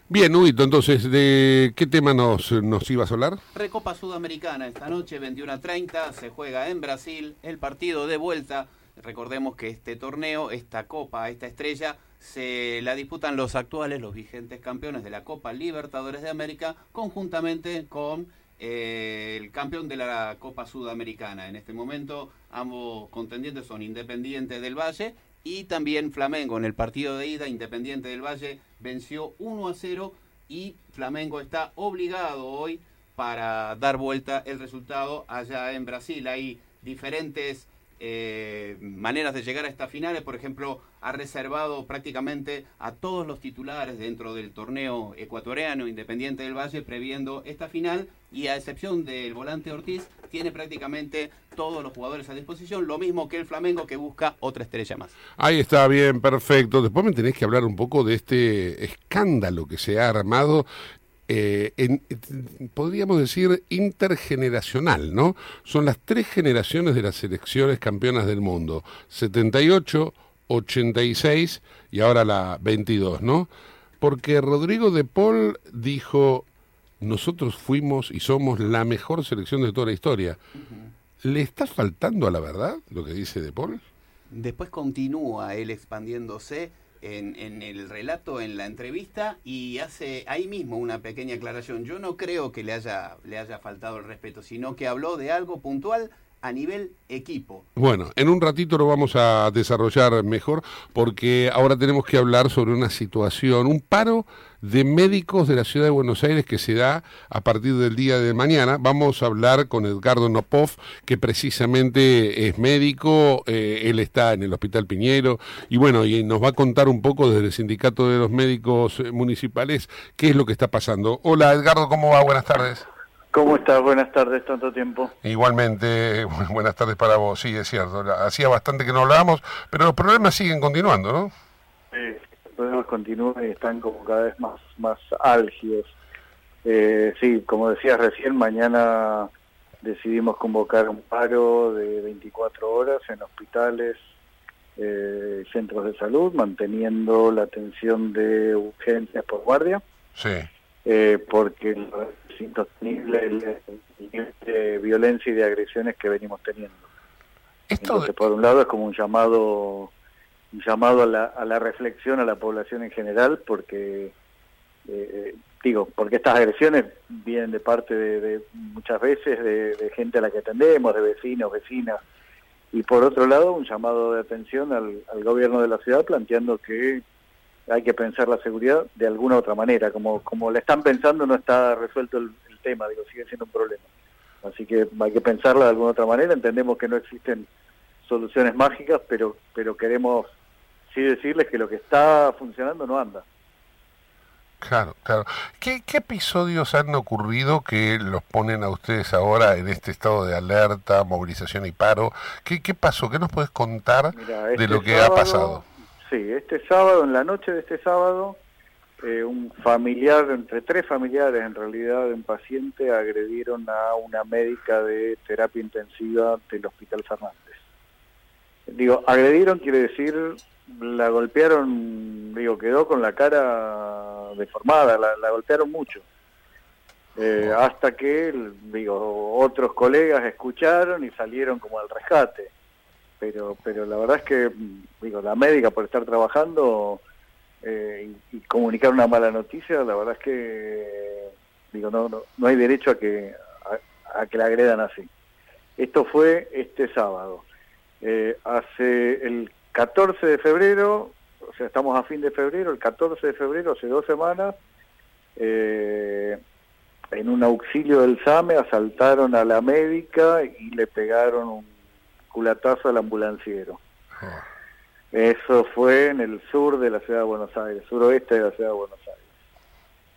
Speaker 4: Bien, Huguito, entonces, ¿de qué tema nos, nos ibas a hablar?
Speaker 6: Recopa Sudamericana, esta noche 21 a 30, se juega en Brasil, el partido de vuelta. Recordemos que este torneo, esta copa, esta estrella, se la disputan los actuales, los vigentes campeones de la Copa Libertadores de América, conjuntamente con eh, el campeón de la Copa Sudamericana. En este momento, ambos contendientes son Independientes del Valle Y también Flamengo en el partido de ida, Independiente del Valle venció 1 a 0 y Flamengo está obligado hoy para dar vuelta el resultado allá en Brasil. Hay diferentes eh, maneras de llegar a estas finales. Por ejemplo, ha reservado prácticamente a todos los titulares dentro del torneo ecuatoriano Independiente del Valle, previendo esta final. Y a excepción del volante Ortiz, tiene prácticamente todos los jugadores a disposición. Lo mismo que el Flamengo, que busca otra estrella más.
Speaker 4: Ahí está bien, perfecto. Después me tenés que hablar un poco de este escándalo que se ha armado. Eh, en- podríamos decir intergeneracional, ¿no? Son las tres generaciones de las selecciones campeonas del mundo, 78, 86 y ahora la 22, ¿no? Porque Rodrigo de Paul dijo, nosotros fuimos y somos la mejor selección de toda la historia. ¿Le está faltando a la verdad lo que dice de Paul?
Speaker 6: Después continúa él expandiéndose en, en el relato, en la entrevista, y hace ahí mismo una pequeña aclaración. Yo no creo que le haya, le haya faltado el respeto, sino que habló de algo puntual a nivel equipo.
Speaker 4: Bueno, en un ratito lo vamos a desarrollar mejor porque ahora tenemos que hablar sobre una situación, un paro de médicos de la ciudad de Buenos Aires que se da a partir del día de mañana. Vamos a hablar con Edgardo Nopov, que precisamente es médico, eh, él está en el Hospital Piñero y bueno, y nos va a contar un poco desde el Sindicato de los Médicos Municipales qué es lo que está pasando. Hola Edgardo, ¿cómo va? Buenas tardes.
Speaker 9: ¿Cómo estás? Buenas tardes, tanto tiempo.
Speaker 4: Igualmente, bu- buenas tardes para vos. Sí, es cierto. Hacía bastante que no hablábamos, pero los problemas siguen continuando, ¿no?
Speaker 9: Eh, los problemas continúan y están como cada vez más, más álgidos. Eh, sí, como decías recién, mañana decidimos convocar un paro de 24 horas en hospitales, eh, centros de salud, manteniendo la atención de urgencias por guardia.
Speaker 4: Sí.
Speaker 9: eh, porque es insostenible el, el nivel de violencia y de agresiones que venimos teniendo.
Speaker 4: Esto
Speaker 9: Entonces, por un lado es como un llamado, un llamado a la, a la reflexión a la población en general, porque eh, digo, porque estas agresiones vienen de parte de, de muchas veces de, de gente a la que atendemos, de vecinos, vecinas, y por otro lado un llamado de atención al, al gobierno de la ciudad planteando que hay que pensar la seguridad de alguna otra manera, como como la están pensando no está resuelto el, el tema, digo, sigue siendo un problema. Así que hay que pensarla de alguna otra manera, entendemos que no existen soluciones mágicas, pero pero queremos sí decirles que lo que está funcionando no anda.
Speaker 4: Claro, claro. ¿Qué, ¿Qué episodios han ocurrido que los ponen a ustedes ahora en este estado de alerta, movilización y paro? ¿Qué, qué pasó? ¿Qué nos puedes contar de
Speaker 9: este
Speaker 4: lo que ha pasado?
Speaker 9: Sí, este sábado, en la noche de este sábado, eh, un familiar, entre tres familiares en realidad, de un paciente agredieron a una médica de terapia intensiva del Hospital Fernández. Digo, agredieron quiere decir, la golpearon, digo, quedó con la cara deformada, la, golpearon mucho. Eh, hasta que, digo, otros colegas escucharon y salieron como al rescate pero pero la verdad es que digo la médica por estar trabajando eh, y, y comunicar una mala noticia la verdad es que digo no no, no hay derecho a que a, a que la agredan así. Esto fue este sábado. Eh, hace el 14 de febrero o sea estamos a fin de febrero el 14 de febrero hace dos semanas eh, en un auxilio del SAME asaltaron a la médica y le pegaron un culatazo al ambulanciero. Eso fue en el sur de la ciudad de Buenos Aires, suroeste de la ciudad de Buenos Aires.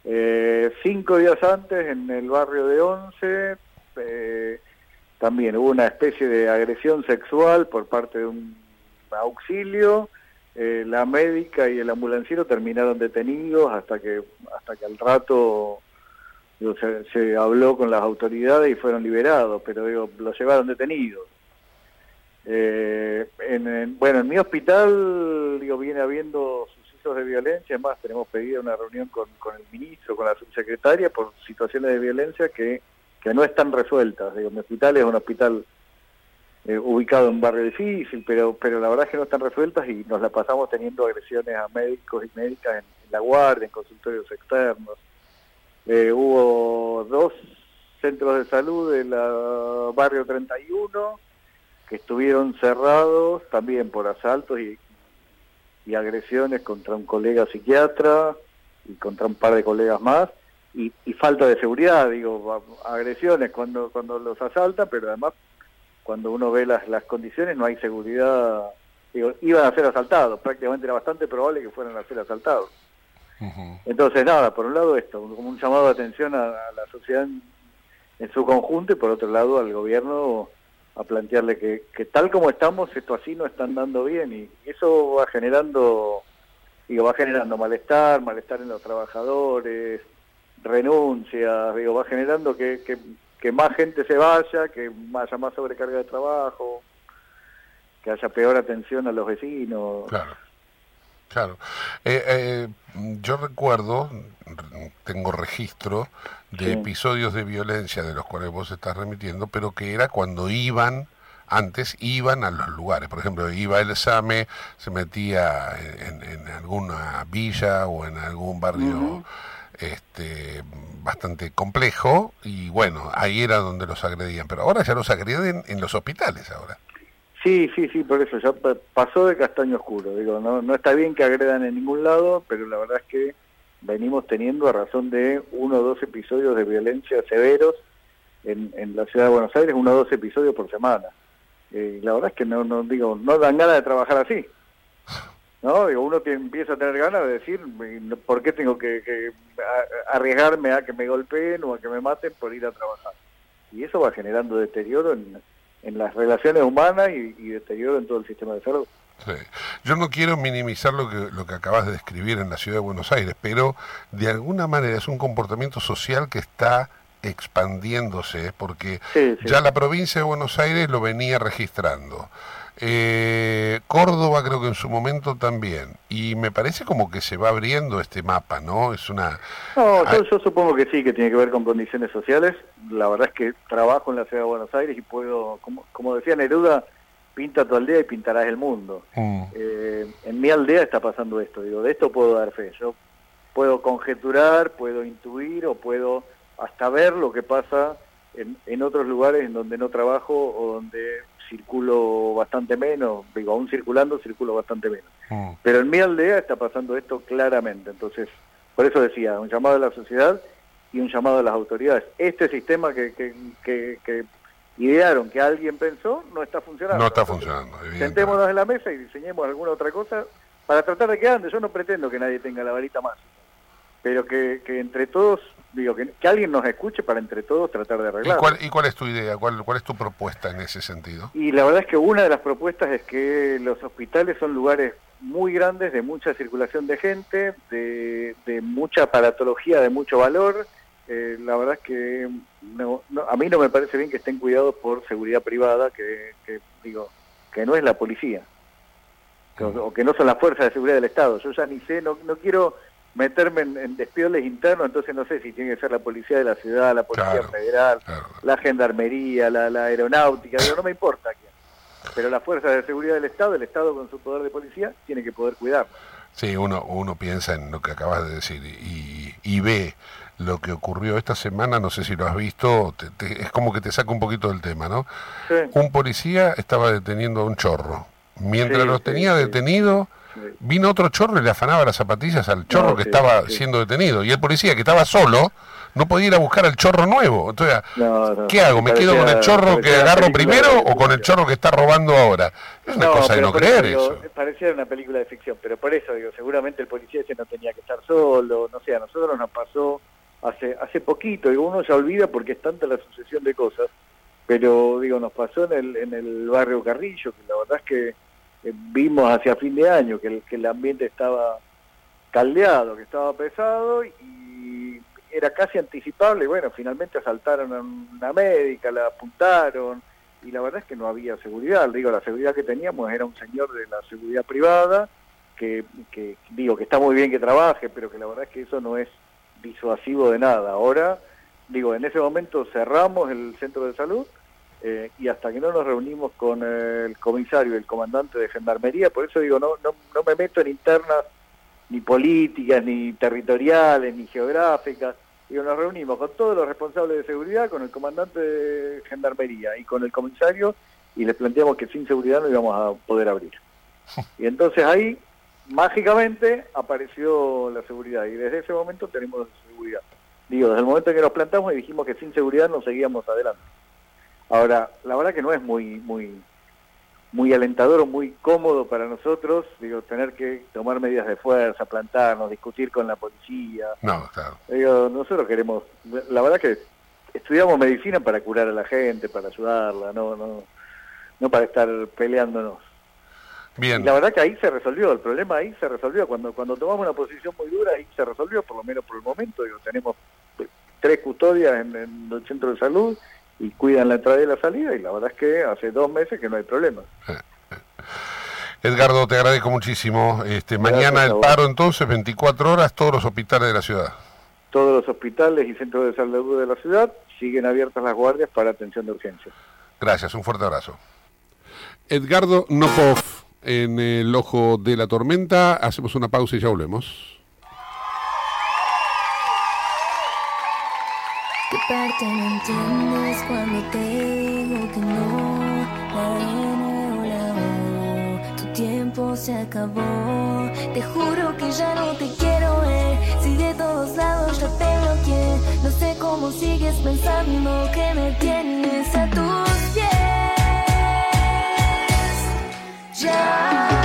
Speaker 9: Eh, cinco días antes, en el barrio de Once, eh, también hubo una especie de agresión sexual por parte de un auxilio. Eh, la médica y el ambulanciero terminaron detenidos hasta que hasta que al rato digo, se, se habló con las autoridades y fueron liberados, pero digo, los llevaron detenidos. Eh, en, en- bueno, en mi hospital digo, viene habiendo sucesos de violencia, es más, tenemos pedida una reunión con, el ministro, con la subsecretaria, por situaciones de violencia que, que no están resueltas. Digo, mi hospital es un hospital eh, ubicado en un barrio difícil, pero, pero la verdad es que no están resueltas y nos la pasamos teniendo agresiones a médicos y médicas en, en la guardia, en consultorios externos. Eh, hubo dos centros de salud del barrio 31 que estuvieron cerrados también por asaltos y, y agresiones contra un colega psiquiatra y contra un par de colegas más y, y falta de seguridad, digo, agresiones cuando cuando los asaltan, pero además cuando uno ve las, las condiciones no hay seguridad, digo, iban a ser asaltados, prácticamente era bastante probable que fueran a ser asaltados. Entonces, nada, por un lado esto, como un llamado de atención a, a la sociedad en, en su conjunto y por otro lado al gobierno a plantearle que, que tal como estamos, esto así no está andando bien y eso va generando, digo, va generando malestar, malestar en los trabajadores, renuncias, digo, va generando que, que, que más gente se vaya, que haya más sobrecarga de trabajo, que haya peor atención a los vecinos.
Speaker 4: Claro. Claro. Eh, eh, yo recuerdo, tengo registro de
Speaker 9: Sí.
Speaker 4: episodios de violencia de los cuales vos estás remitiendo, pero que era cuando iban, antes iban a los lugares. Por ejemplo, iba el SAME, se metía en, en alguna villa o en algún barrio este, bastante complejo y bueno, ahí era donde los agredían. Pero ahora ya los agreden en los hospitales ahora.
Speaker 9: Sí, sí, sí, por eso ya pa- pasó de castaño oscuro. Digo, no, no está bien que agredan en ningún lado, pero la verdad es que venimos teniendo a razón de uno o dos episodios de violencia severos en, en la ciudad de Buenos Aires, uno o dos episodios por semana. Eh, la verdad es que no, no digo, no dan ganas de trabajar así. ¿No? Digo, uno empieza a tener ganas de decir, "Me- ¿por qué tengo que, que arriesgarme a que me golpeen o a que me maten por ir a trabajar? Y eso va generando deterioro en, en las relaciones humanas y, y deterioro en todo el sistema de salud.
Speaker 4: Sí. Yo no quiero minimizar lo que, lo que acabas de describir en la ciudad de Buenos Aires, pero de alguna manera es un comportamiento social que está expandiéndose, porque
Speaker 9: Sí, sí.
Speaker 4: ya la provincia de Buenos Aires lo venía registrando. Eh, Córdoba creo que en su momento también. Y me parece como que se va abriendo este mapa, ¿no? Es una...
Speaker 9: No, yo, yo supongo que sí, que tiene que ver con condiciones sociales. La verdad es que trabajo en la ciudad de Buenos Aires y puedo, como, como decía Neruda, pinta tu aldea y pintarás el mundo.
Speaker 4: Mm,
Speaker 9: Eh, en mi aldea está pasando esto, digo, de esto puedo dar fe. Yo puedo conjeturar, puedo intuir o puedo hasta ver lo que pasa en, en otros lugares en donde no trabajo o donde circulo bastante menos, digo, aún circulando, circulo bastante menos.
Speaker 4: mm.
Speaker 9: Pero en mi aldea está pasando esto claramente. Entonces, por eso decía, un llamado a la sociedad y un llamado a las autoridades. Este sistema que, que, que, que idearon, que alguien pensó, no está funcionando.
Speaker 4: No está funcionando.
Speaker 9: Sentémonos en la mesa y diseñemos alguna otra cosa para tratar de que ande. Yo no pretendo que nadie tenga la varita más, pero que, que entre todos, digo, que, que alguien nos escuche para entre todos tratar de
Speaker 4: ¿Y
Speaker 9: arreglar.
Speaker 4: cuál, ¿Y cuál es tu idea? ¿Cuál, ¿Cuál es tu propuesta en ese sentido?
Speaker 9: Y la verdad es que una de las propuestas es que los hospitales son lugares muy grandes, de mucha circulación de gente, de, de mucha aparatología, de mucho valor. Eh, la verdad es que no- no- a mí no me parece bien que estén cuidados por seguridad privada, que, que, digo que no es la policía, que- o que no son las fuerzas de seguridad del Estado. Yo ya ni sé, no, no quiero meterme en, en despioles internos, entonces no sé si tiene que ser la policía de la ciudad, la policía
Speaker 4: Claro.
Speaker 9: federal,
Speaker 4: Claro.
Speaker 9: la gendarmería, la, la aeronáutica, digo, no me importa quién. Pero las fuerzas de seguridad del Estado, el Estado con su poder de policía, tiene que poder cuidar.
Speaker 4: Sí, uno, uno piensa en lo que acabas de decir y, y ve lo que ocurrió esta semana, no sé si lo has visto, te- te- es como que te saca un poquito del tema, ¿no?
Speaker 9: Sí,
Speaker 4: Un policía estaba deteniendo a un chorro. Mientras
Speaker 9: Sí,
Speaker 4: lo
Speaker 9: sí,
Speaker 4: tenía
Speaker 9: sí.
Speaker 4: detenido, vino otro chorro y le afanaba las zapatillas al chorro
Speaker 9: No,
Speaker 4: que estaba siendo detenido. Y el policía que estaba solo no podía ir a buscar al chorro nuevo. Entonces,
Speaker 9: No, no,
Speaker 4: ¿qué hago? ¿Me quedo con el chorro que agarro primero o con el chorro que está robando ahora? Es una cosa de no creer
Speaker 9: digo,
Speaker 4: eso.
Speaker 9: Parecía una película de ficción, pero por eso digo, seguramente el policía ese no tenía que estar solo, no sé, a nosotros nos pasó hace hace poquito, digo, uno se olvida porque es tanta la sucesión de cosas, pero digo, nos pasó en el, en el barrio Carrillo, que la verdad es que eh, vimos hacia fin de año que el, que el ambiente estaba caldeado, que estaba pesado y era casi anticipable. Bueno, finalmente asaltaron a una médica, la apuntaron y la verdad es que no había seguridad. Digo, la seguridad que teníamos era un señor de la seguridad privada que, que digo que está muy bien que trabaje, pero que la verdad es que eso no es disuasivo de nada. Ahora, digo, en ese momento cerramos el centro de salud eh, y hasta que no nos reunimos con el comisario y el comandante de gendarmería, por eso digo, no, no, no me meto en internas ni políticas, ni territoriales, ni geográficas. Digo, nos reunimos con todos los responsables de seguridad, con el comandante de gendarmería y con el comisario y les planteamos que sin seguridad no íbamos a poder abrir. Y entonces ahí, mágicamente apareció la seguridad y desde ese momento tenemos seguridad. Digo, desde el momento en que nos plantamos y dijimos que sin seguridad no seguíamos adelante. Ahora, la verdad que no es muy muy muy alentador o muy cómodo para nosotros, digo, tener que tomar medidas de fuerza, plantarnos, discutir con la policía.
Speaker 4: No, claro.
Speaker 9: Digo, nosotros queremos, la verdad que estudiamos medicina para curar a la gente, para ayudarla, no no no para estar peleándonos.
Speaker 4: Bien.
Speaker 9: La verdad que ahí se resolvió, el problema ahí se resolvió. Cuando cuando tomamos una posición muy dura, ahí se resolvió, por lo menos por el momento. Digo, tenemos eh, tres custodias en, en el centro de salud y cuidan la entrada y la salida, y la verdad es que hace dos meses que no hay problema.
Speaker 4: Edgardo, te agradezco muchísimo. Este,
Speaker 9: Gracias
Speaker 4: mañana el paro entonces, 24 horas, todos los hospitales de la ciudad.
Speaker 9: Todos los hospitales y centros de salud de la ciudad siguen abiertas las guardias para atención de urgencia.
Speaker 4: Gracias, un fuerte abrazo. Edgardo Nopov, en el ojo de la tormenta. Hacemos una pausa y ya volvemos.
Speaker 10: ¿Qué parte no entiendes cuando te digo que no? La N la tu tiempo se acabó. Te juro que ya no te quiero ver. Si de todos lados ya te bloqueé, no sé cómo sigues pensando que me tienes a tus
Speaker 11: die.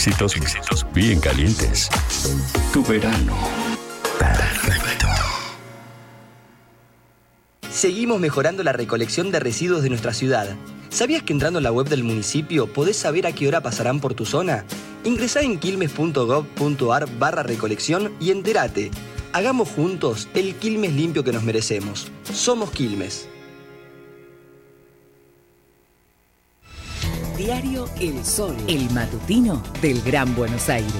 Speaker 11: Éxitos, éxitos bien calientes. Tu verano. Perfecto.
Speaker 12: Seguimos mejorando la recolección de residuos de nuestra ciudad. ¿Sabías que entrando en la web del municipio podés saber a qué hora pasarán por tu zona? Ingresá en quilmes.gov.ar barra recolección y entérate. Hagamos juntos el Quilmes limpio que nos merecemos. Somos Quilmes.
Speaker 13: Diario El Sol, el matutino del Gran Buenos Aires.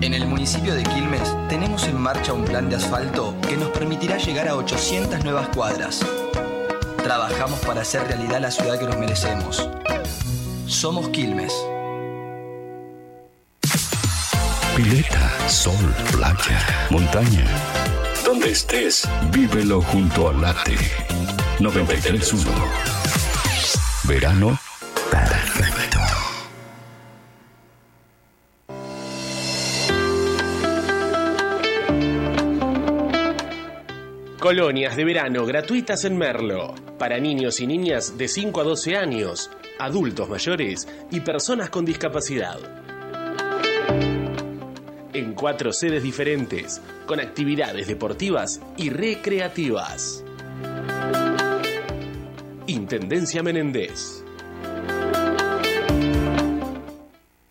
Speaker 12: En el municipio de Quilmes tenemos en marcha un plan de asfalto que nos permitirá llegar a 800 nuevas cuadras. Trabajamos para hacer realidad la ciudad que nos merecemos. Somos Quilmes.
Speaker 11: Pileta, sol, playa, montaña. Donde estés, vívelo junto a Late 931. Verano perfecto.
Speaker 14: Colonias de verano gratuitas en Merlo. Para niños y niñas de 5 a 12 años, adultos mayores y personas con discapacidad. En cuatro sedes diferentes, con actividades deportivas y recreativas. Intendencia Menéndez.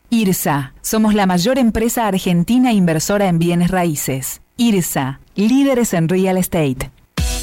Speaker 15: IRSA, somos la mayor empresa argentina inversora en bienes raíces. IRSA, líderes en real estate.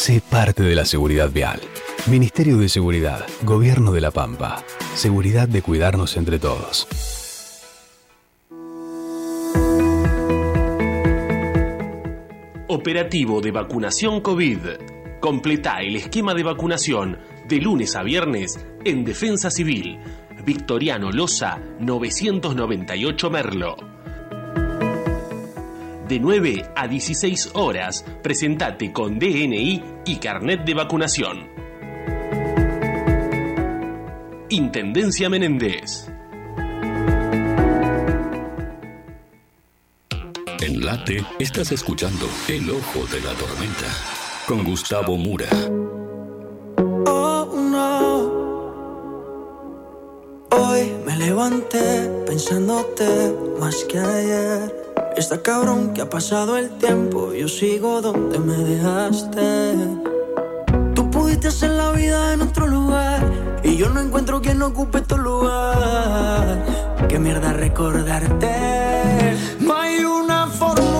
Speaker 16: Sé parte de la seguridad vial. Ministerio de Seguridad, Gobierno de la Pampa. Seguridad de cuidarnos entre todos.
Speaker 14: Operativo de vacunación COVID. Completa el esquema de vacunación de lunes a viernes en Defensa Civil. Victoriano Loza, 998 Merlo. De 9 a 16 horas, presentate con DNI y carnet de vacunación. Intendencia Menéndez.
Speaker 11: En Late estás escuchando El Ojo de la Tormenta con Gustavo Mura.
Speaker 17: Oh no. Hoy me levanté pensándote más que ayer. Está cabrón que ha pasado el tiempo, yo sigo donde me dejaste. Tú pudiste hacer la vida en otro lugar y yo no encuentro quien ocupe tu lugar. Qué mierda recordarte. No hay una fórmula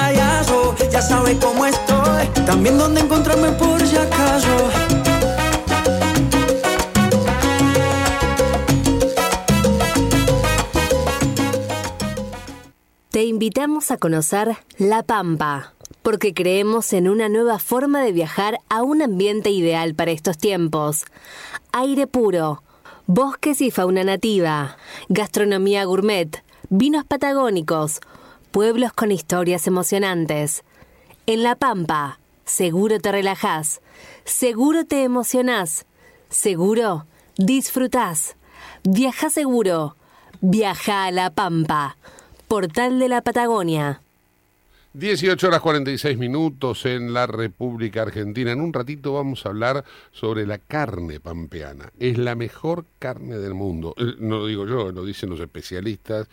Speaker 17: Ya sabes cómo estoy, también dónde encontrarme por si.
Speaker 8: Te invitamos a conocer La Pampa, porque creemos en una nueva forma de viajar a un ambiente ideal para estos tiempos. Aire puro, bosques y fauna nativa, gastronomía gourmet, vinos patagónicos, pueblos con historias emocionantes. En La Pampa, seguro te relajás, seguro te emocionás, seguro disfrutás. Viaja seguro, viaja a La Pampa. Portal de la Patagonia.
Speaker 4: 18 horas 46 minutos en la República Argentina. En un ratito vamos a hablar sobre la carne pampeana. Es la mejor carne del mundo. Eh, No lo digo yo, lo dicen los especialistas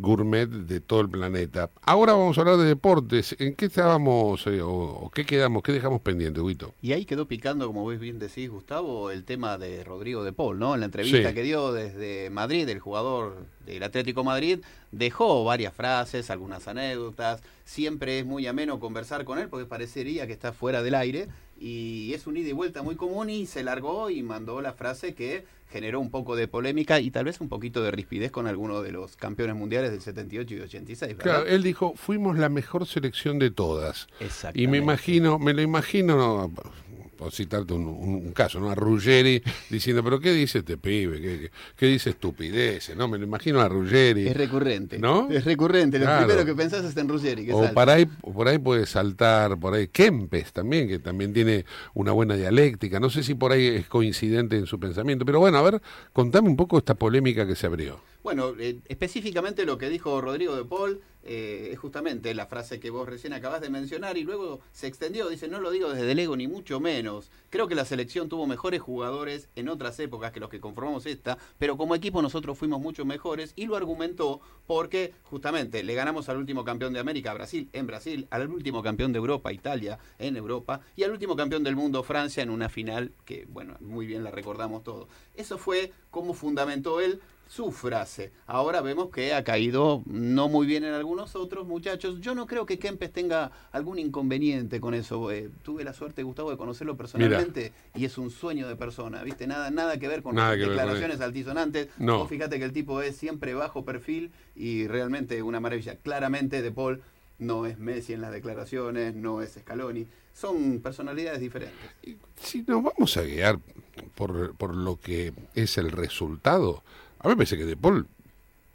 Speaker 4: gourmet de todo el planeta. Ahora vamos a hablar de deportes. ¿En qué estábamos eh, o, o qué quedamos, qué dejamos pendiente, Huito?
Speaker 6: Y ahí quedó picando, como vos bien decís, Gustavo, el tema de Rodrigo de Paul, ¿no? En la entrevista
Speaker 4: Sí.
Speaker 6: que dio desde Madrid, el jugador del Atlético Madrid, dejó varias frases, algunas anécdotas. Siempre es muy ameno conversar con él porque parecería que está fuera del aire. Y es un ida y vuelta muy común y se largó y mandó la frase que generó un poco de polémica y tal vez un poquito de rispidez con algunos de los campeones mundiales del 78 y 86, ¿verdad?
Speaker 4: Claro, él dijo, fuimos la mejor selección de todas. Y me imagino, me lo imagino, no, por citarte un, un- un caso, ¿no? A Ruggeri diciendo, pero ¿qué dice este pibe? ¿Qué, qué- qué dice estupideces? ¿No? Me lo imagino a Ruggeri.
Speaker 6: Es recurrente.
Speaker 4: ¿No?
Speaker 6: Es recurrente. Lo
Speaker 4: Claro.
Speaker 6: primero que pensás es en Ruggeri. que
Speaker 4: O
Speaker 6: salta.
Speaker 4: por ahí, por ahí puede saltar, por ahí Kempes también, que también tiene una buena dialéctica. No sé si por ahí es coincidente en su pensamiento, pero bueno, a ver, contame un poco esta polémica que se abrió.
Speaker 6: Bueno, eh, específicamente lo que dijo Rodrigo de Paul eh, es justamente la frase que vos recién acabas de mencionar y luego se extendió, dice, no lo digo desde el ni mucho menos. Creo que la selección tuvo mejores jugadores en otras épocas que los que conformamos esta, pero como equipo nosotros fuimos mucho mejores y lo argumentó porque justamente le ganamos al último campeón de América, Brasil, en Brasil, al último campeón de Europa, Italia, en Europa, y al último campeón del mundo, Francia, en una final que, bueno, muy bien la recordamos todos. Eso fue como fundamentó él su frase. Ahora vemos que ha caído no muy bien en algunos otros muchachos. Yo no creo que Kempes tenga algún inconveniente con eso. Eh, tuve la suerte, Gustavo, de conocerlo personalmente y es un sueño de persona, ¿viste? Nada, nada que ver con
Speaker 4: Nada ver
Speaker 6: declaraciones altisonantes.
Speaker 4: No.
Speaker 6: Fíjate que el tipo es siempre bajo perfil y realmente una maravilla. Claramente De Paul no es Messi en las declaraciones, no es Scaloni. Son personalidades diferentes.
Speaker 4: Si nos vamos a guiar por, por lo que es el resultado, a mí me parece que De Paul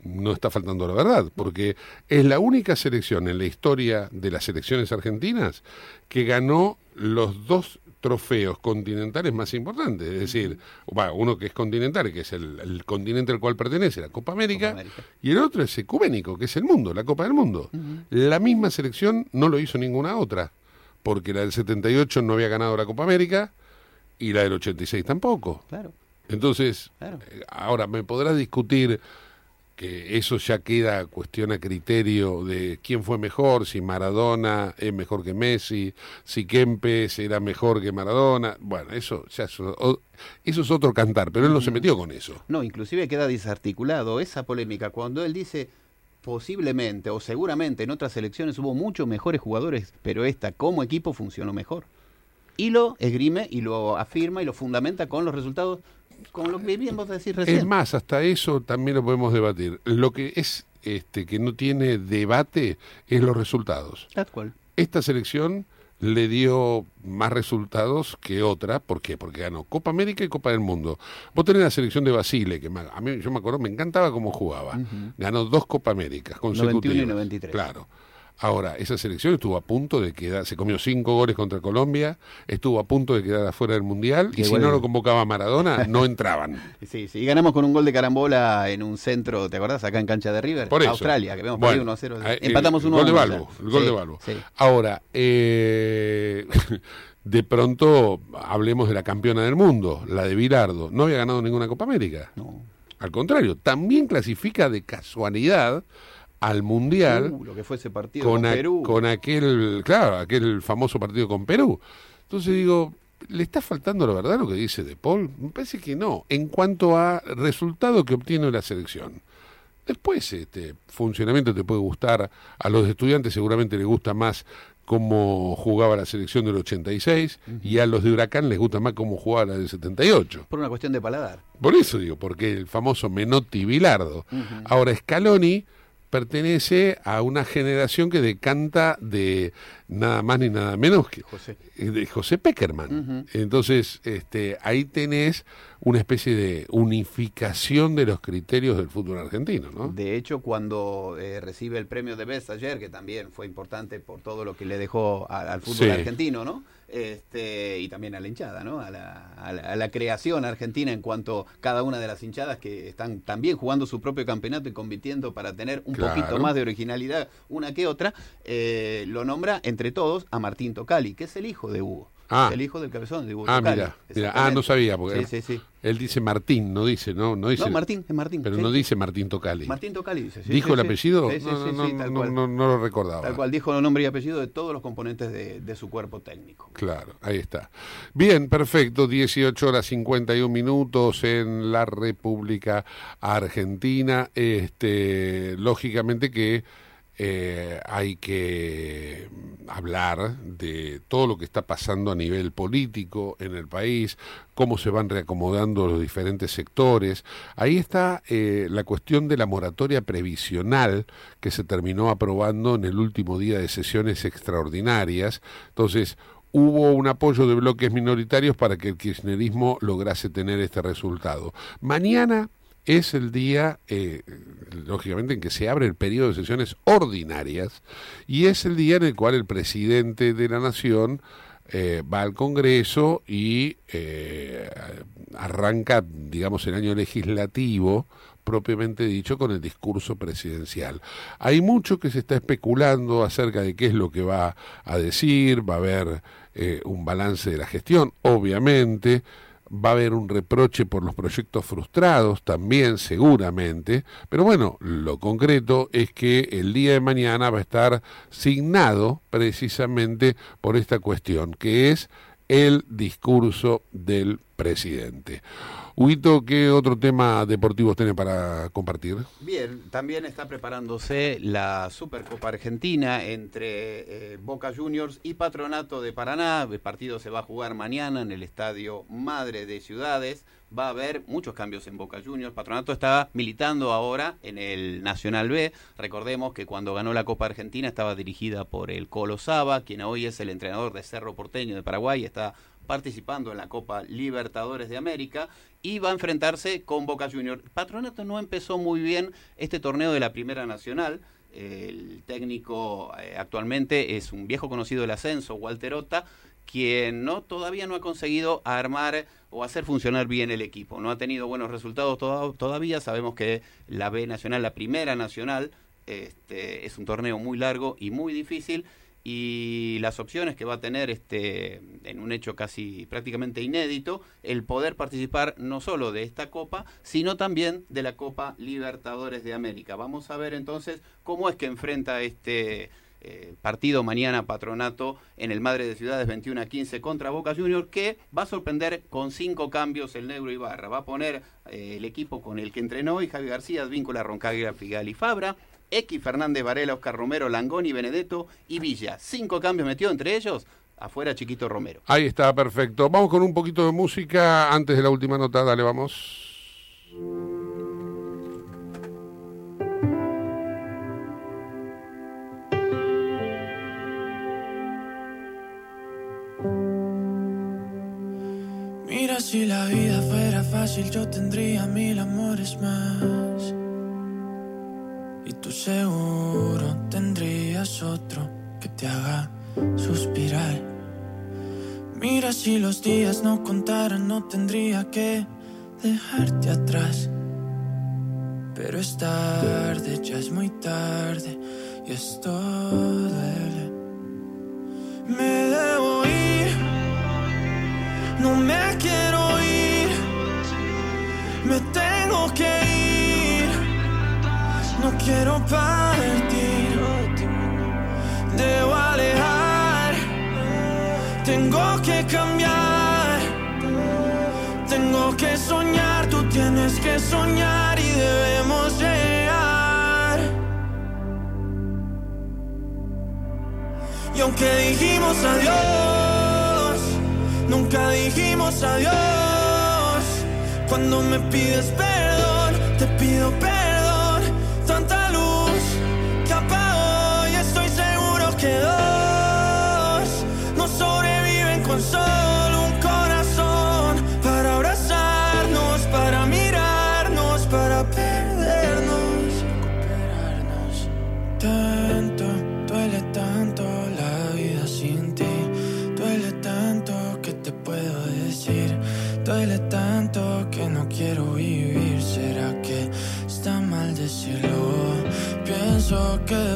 Speaker 4: no está faltando la verdad, porque es la única selección en la historia de las selecciones argentinas que ganó los dos trofeos continentales más importantes, es decir, uno que es continental, que es el, el continente al cual pertenece, la Copa América, y el otro es ecuménico, que es el mundo, la Copa del Mundo. La misma selección no lo hizo ninguna otra, porque la del 78 no había ganado la Copa América y la del 86 tampoco.
Speaker 6: Claro.
Speaker 4: Entonces,
Speaker 6: Claro.
Speaker 4: eh, ahora me podrás discutir que eso ya queda cuestión a criterio de quién fue mejor, si Maradona es mejor que Messi, si Kempes era mejor que Maradona. Bueno, eso ya es, eso es otro cantar, pero él no se metió con eso.
Speaker 6: No, inclusive queda desarticulado esa polémica cuando él dice posiblemente o seguramente en otras elecciones hubo muchos mejores jugadores, pero esta como equipo funcionó mejor. Y lo esgrime y lo afirma y lo fundamenta con los resultados, con lo que decís recién.
Speaker 4: Es más, hasta eso también lo podemos debatir. Lo que es este que no tiene debate es los resultados.
Speaker 6: Tal cual.
Speaker 4: Esta selección le dio más resultados que otra. ¿Por qué? Porque ganó Copa América y Copa del Mundo. Vos tenés la selección de Basile, que a mí yo me acuerdo, me encantaba cómo jugaba. Ganó dos Copa Américas consecutivas.
Speaker 6: 91 y 93.
Speaker 4: Claro. Ahora, esa selección estuvo a punto de quedar, se comió cinco goles contra Colombia, estuvo a punto de quedar afuera del Mundial, y si no lo convocaba Maradona, no entraban.
Speaker 6: Sí, sí, y ganamos con un gol de carambola en un centro, ¿te acordás? Acá en cancha de River,
Speaker 4: Por eso.
Speaker 6: Australia, que habíamos
Speaker 4: Bueno,
Speaker 6: perdido 1-0.
Speaker 4: eh,
Speaker 6: Empatamos
Speaker 4: el
Speaker 6: 1
Speaker 4: gol de Balbo, el gol de Balbo. Ahora, eh, de pronto hablemos de la campeona del mundo, la de Bilardo. No había ganado ninguna Copa América. Al contrario, también clasifica de casualidad al Mundial
Speaker 6: Uh, lo que fue ese partido
Speaker 4: con,
Speaker 6: con,
Speaker 4: a-
Speaker 6: Perú.
Speaker 4: con aquel, claro, aquel famoso partido con Perú. Entonces digo, ¿le está faltando la verdad lo que dice De Paul? Me parece que no, en cuanto a resultado que obtiene la selección. Después, este funcionamiento te puede gustar, a los estudiantes seguramente les gusta más cómo jugaba la selección del 86 y a los de Huracán les gusta más cómo jugaba la del 78.
Speaker 6: Por una cuestión de paladar.
Speaker 4: Por eso digo, porque el famoso Menotti Bilardo. Ahora, Scaloni pertenece a una generación que decanta de nada más ni nada menos que
Speaker 6: José.
Speaker 4: eh, de José Peckerman. Entonces, este, ahí tenés una especie de unificación de los criterios del fútbol argentino, ¿no?
Speaker 6: De hecho, cuando eh, recibe el premio de Best ayer, que también fue importante por todo lo que le dejó a- al fútbol
Speaker 4: Sí.
Speaker 6: argentino, ¿no? Este, y también a la hinchada, ¿no? A la, a la- a la creación argentina en cuanto a cada una de las hinchadas que están también jugando su propio campeonato y compitiendo para tener un
Speaker 4: Claro.
Speaker 6: poquito más de originalidad una que otra, eh, lo nombra entre todos a Martín Tocali, que es el hijo de Hugo.
Speaker 4: Ah.
Speaker 6: El hijo del cabezón de Hugo
Speaker 4: Ah, mira, mira. Ah, no sabía, porque
Speaker 6: Sí, sí, sí.
Speaker 4: él dice Martín, no dice, no, no dice.
Speaker 6: No, Martín, es Martín.
Speaker 4: Pero no dice Martín Tocali.
Speaker 6: Martín Tocali dice. sí,
Speaker 4: ¿Dijo el apellido?
Speaker 6: Sí, sí,
Speaker 4: no,
Speaker 6: sí,
Speaker 4: no,
Speaker 6: sí,
Speaker 4: no, lo recordaba.
Speaker 6: Tal cual dijo nombre y apellido de todos los componentes de, de su cuerpo técnico.
Speaker 4: Claro, ahí está. Bien, perfecto. 18 horas 51 minutos en la República Argentina. Este, lógicamente que eh, hay que hablar de todo lo que está pasando a nivel político en el país, cómo se van reacomodando los diferentes sectores. Ahí está eh, la cuestión de la moratoria previsional que se terminó aprobando en el último día de sesiones extraordinarias. Entonces, hubo un apoyo de bloques minoritarios para que el kirchnerismo lograse tener este resultado. Mañana es el día, eh, lógicamente, en que se abre el periodo de sesiones ordinarias y es el día en el cual el presidente de la Nación eh, va al Congreso y eh, arranca, digamos, el año legislativo propiamente dicho con el discurso presidencial. Hay mucho que se está especulando acerca de qué es lo que va a decir, va a haber eh, un balance de la gestión, obviamente, va a haber un reproche por los proyectos frustrados también seguramente, pero bueno, lo concreto es que el día de mañana va a estar signado precisamente por esta cuestión, que es el discurso del presidente. Huito, ¿qué otro tema deportivo tiene para compartir?
Speaker 6: Bien, también está preparándose la Supercopa Argentina entre eh, Boca Juniors y Patronato de Paraná. El partido se va a jugar mañana en el Estadio Madre de Ciudades. Va a haber muchos cambios en Boca Juniors. Patronato está militando ahora en el Nacional B. Recordemos que cuando ganó la Copa Argentina estaba dirigida por el Colo Saba, quien hoy es el entrenador de Cerro Porteño de Paraguay. Está participando en la Copa Libertadores de América y va a enfrentarse con Boca Juniors. Patronato no empezó muy bien este torneo de la Primera Nacional. El técnico eh, actualmente es un viejo conocido del ascenso, Walter Ota, quien no todavía no ha conseguido armar o hacer funcionar bien el equipo. No ha tenido buenos resultados toda- todavía. Sabemos que la B Nacional, la Primera Nacional, este, es un torneo muy largo y muy difícil y las opciones que va a tener este en un hecho casi prácticamente inédito el poder participar no solo de esta copa sino también de la Copa Libertadores de América vamos a ver entonces cómo es que enfrenta este eh, partido mañana Patronato en el Madre de Ciudades 21 a 15 contra Boca Juniors que va a sorprender con cinco cambios el negro Ibarra va a poner eh, el equipo con el que entrenó y Javi García Víncula Roncaglia Figal y Fabra X Fernández Varela, Oscar Romero, Langoni, Benedetto y Villa. Cinco cambios metió entre ellos. Afuera Chiquito Romero.
Speaker 4: Ahí está, perfecto. Vamos con un poquito de música antes de la última nota. Dale, vamos.
Speaker 2: Si la vida fuera fácil yo tendría mil amores más. Y tú seguro tendrías otro que te haga suspirar. Mira si los días no contaran no tendría que dejarte atrás. Pero es tarde, ya es muy tarde y esto duele. Me debo ir no me quiero ir, me tengo que ir. No quiero partir, debo alejar. Tengo que cambiar, tengo que soñar. Tú tienes que soñar y debemos llegar. Y aunque dijimos adiós, nunca dijimos adiós. Cuando me pides perdón, te pido perdón.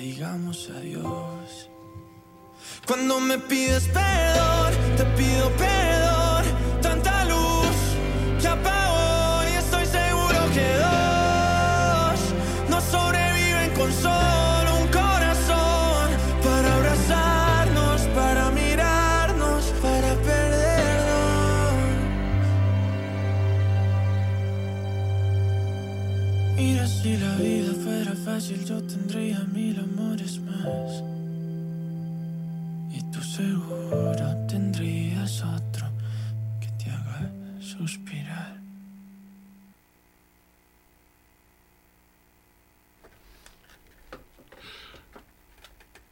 Speaker 2: digamos adiós. Cuando me pides perdón, te pido perdón. Fácil, yo tendría mil amores más. Y tú seguro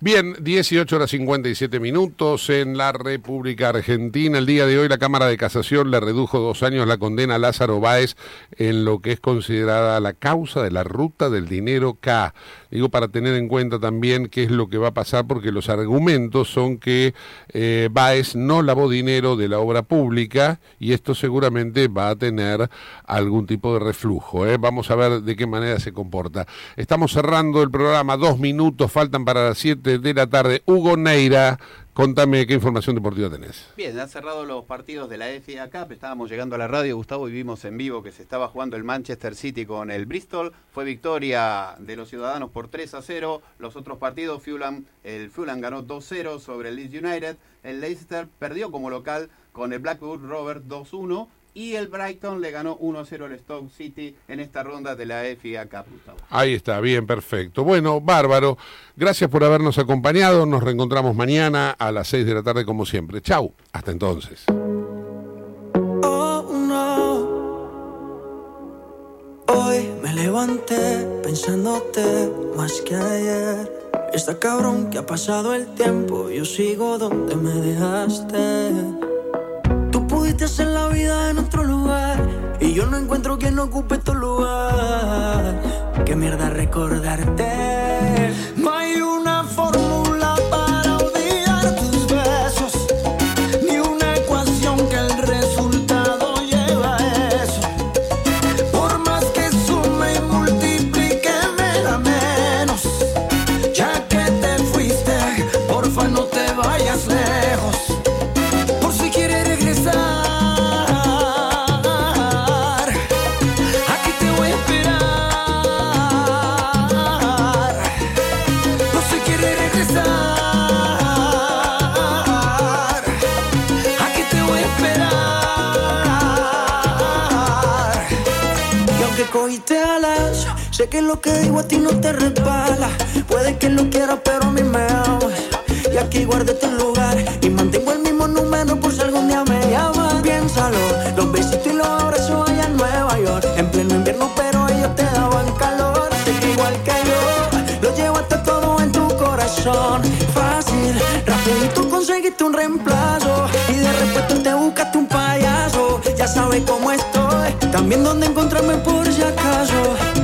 Speaker 4: Bien, 18 horas 57 minutos en la República Argentina. El día de hoy la Cámara de Casación le redujo dos años la condena a Lázaro Báez en lo que es considerada la causa de la ruta del dinero K. Digo, para tener en cuenta también qué es lo que va a pasar, porque los argumentos son que eh, Báez no lavó dinero de la obra pública y esto seguramente va a tener algún tipo de reflujo. ¿eh? Vamos a ver de qué manera se comporta. Estamos cerrando el programa, dos minutos faltan para las 7 de la tarde. Hugo Neira, contame qué información deportiva tenés.
Speaker 6: Bien, han cerrado los partidos de la FA Cup. Estábamos llegando a la radio, Gustavo, y vimos en vivo que se estaba jugando el Manchester City con el Bristol. Fue victoria de los ciudadanos por 3 a 0. Los otros partidos, Fulham, el Fulham ganó 2-0 sobre el Leeds United. El Leicester perdió como local con el Blackwood Rovers 2-1. Y el Brighton le ganó 1-0 al Stoke City en esta ronda de la FA Cup, Gustavo.
Speaker 4: Ahí está, bien, perfecto. Bueno, bárbaro. Gracias por habernos acompañado. Nos reencontramos mañana a las 6 de la tarde como siempre. Chau. Hasta entonces.
Speaker 17: Oh, no. Hoy me levanté pensándote más que ayer. Está cabrón que ha pasado el tiempo, yo sigo donde me dejaste. Pudiste hacer la vida en otro lugar y yo no encuentro quien ocupe tu lugar. Qué mierda recordarte. No hay una fórmula alas, sé que lo que digo a ti no te resbala. Puede que lo quieras, pero a mí me amas. Y aquí guardé tu lugar y mantengo el mismo número por si algún día me llamas. Piénsalo, los besitos y los abrazos allá en Nueva York. En pleno invierno, pero ellos te daban calor. Sé que igual que yo, lo llevaste todo en tu corazón. Fácil, rapidito conseguiste un reemplazo. Y de repente te buscaste un payaso. Ya sabes cómo estoy, también dónde encontrarme por si acaso.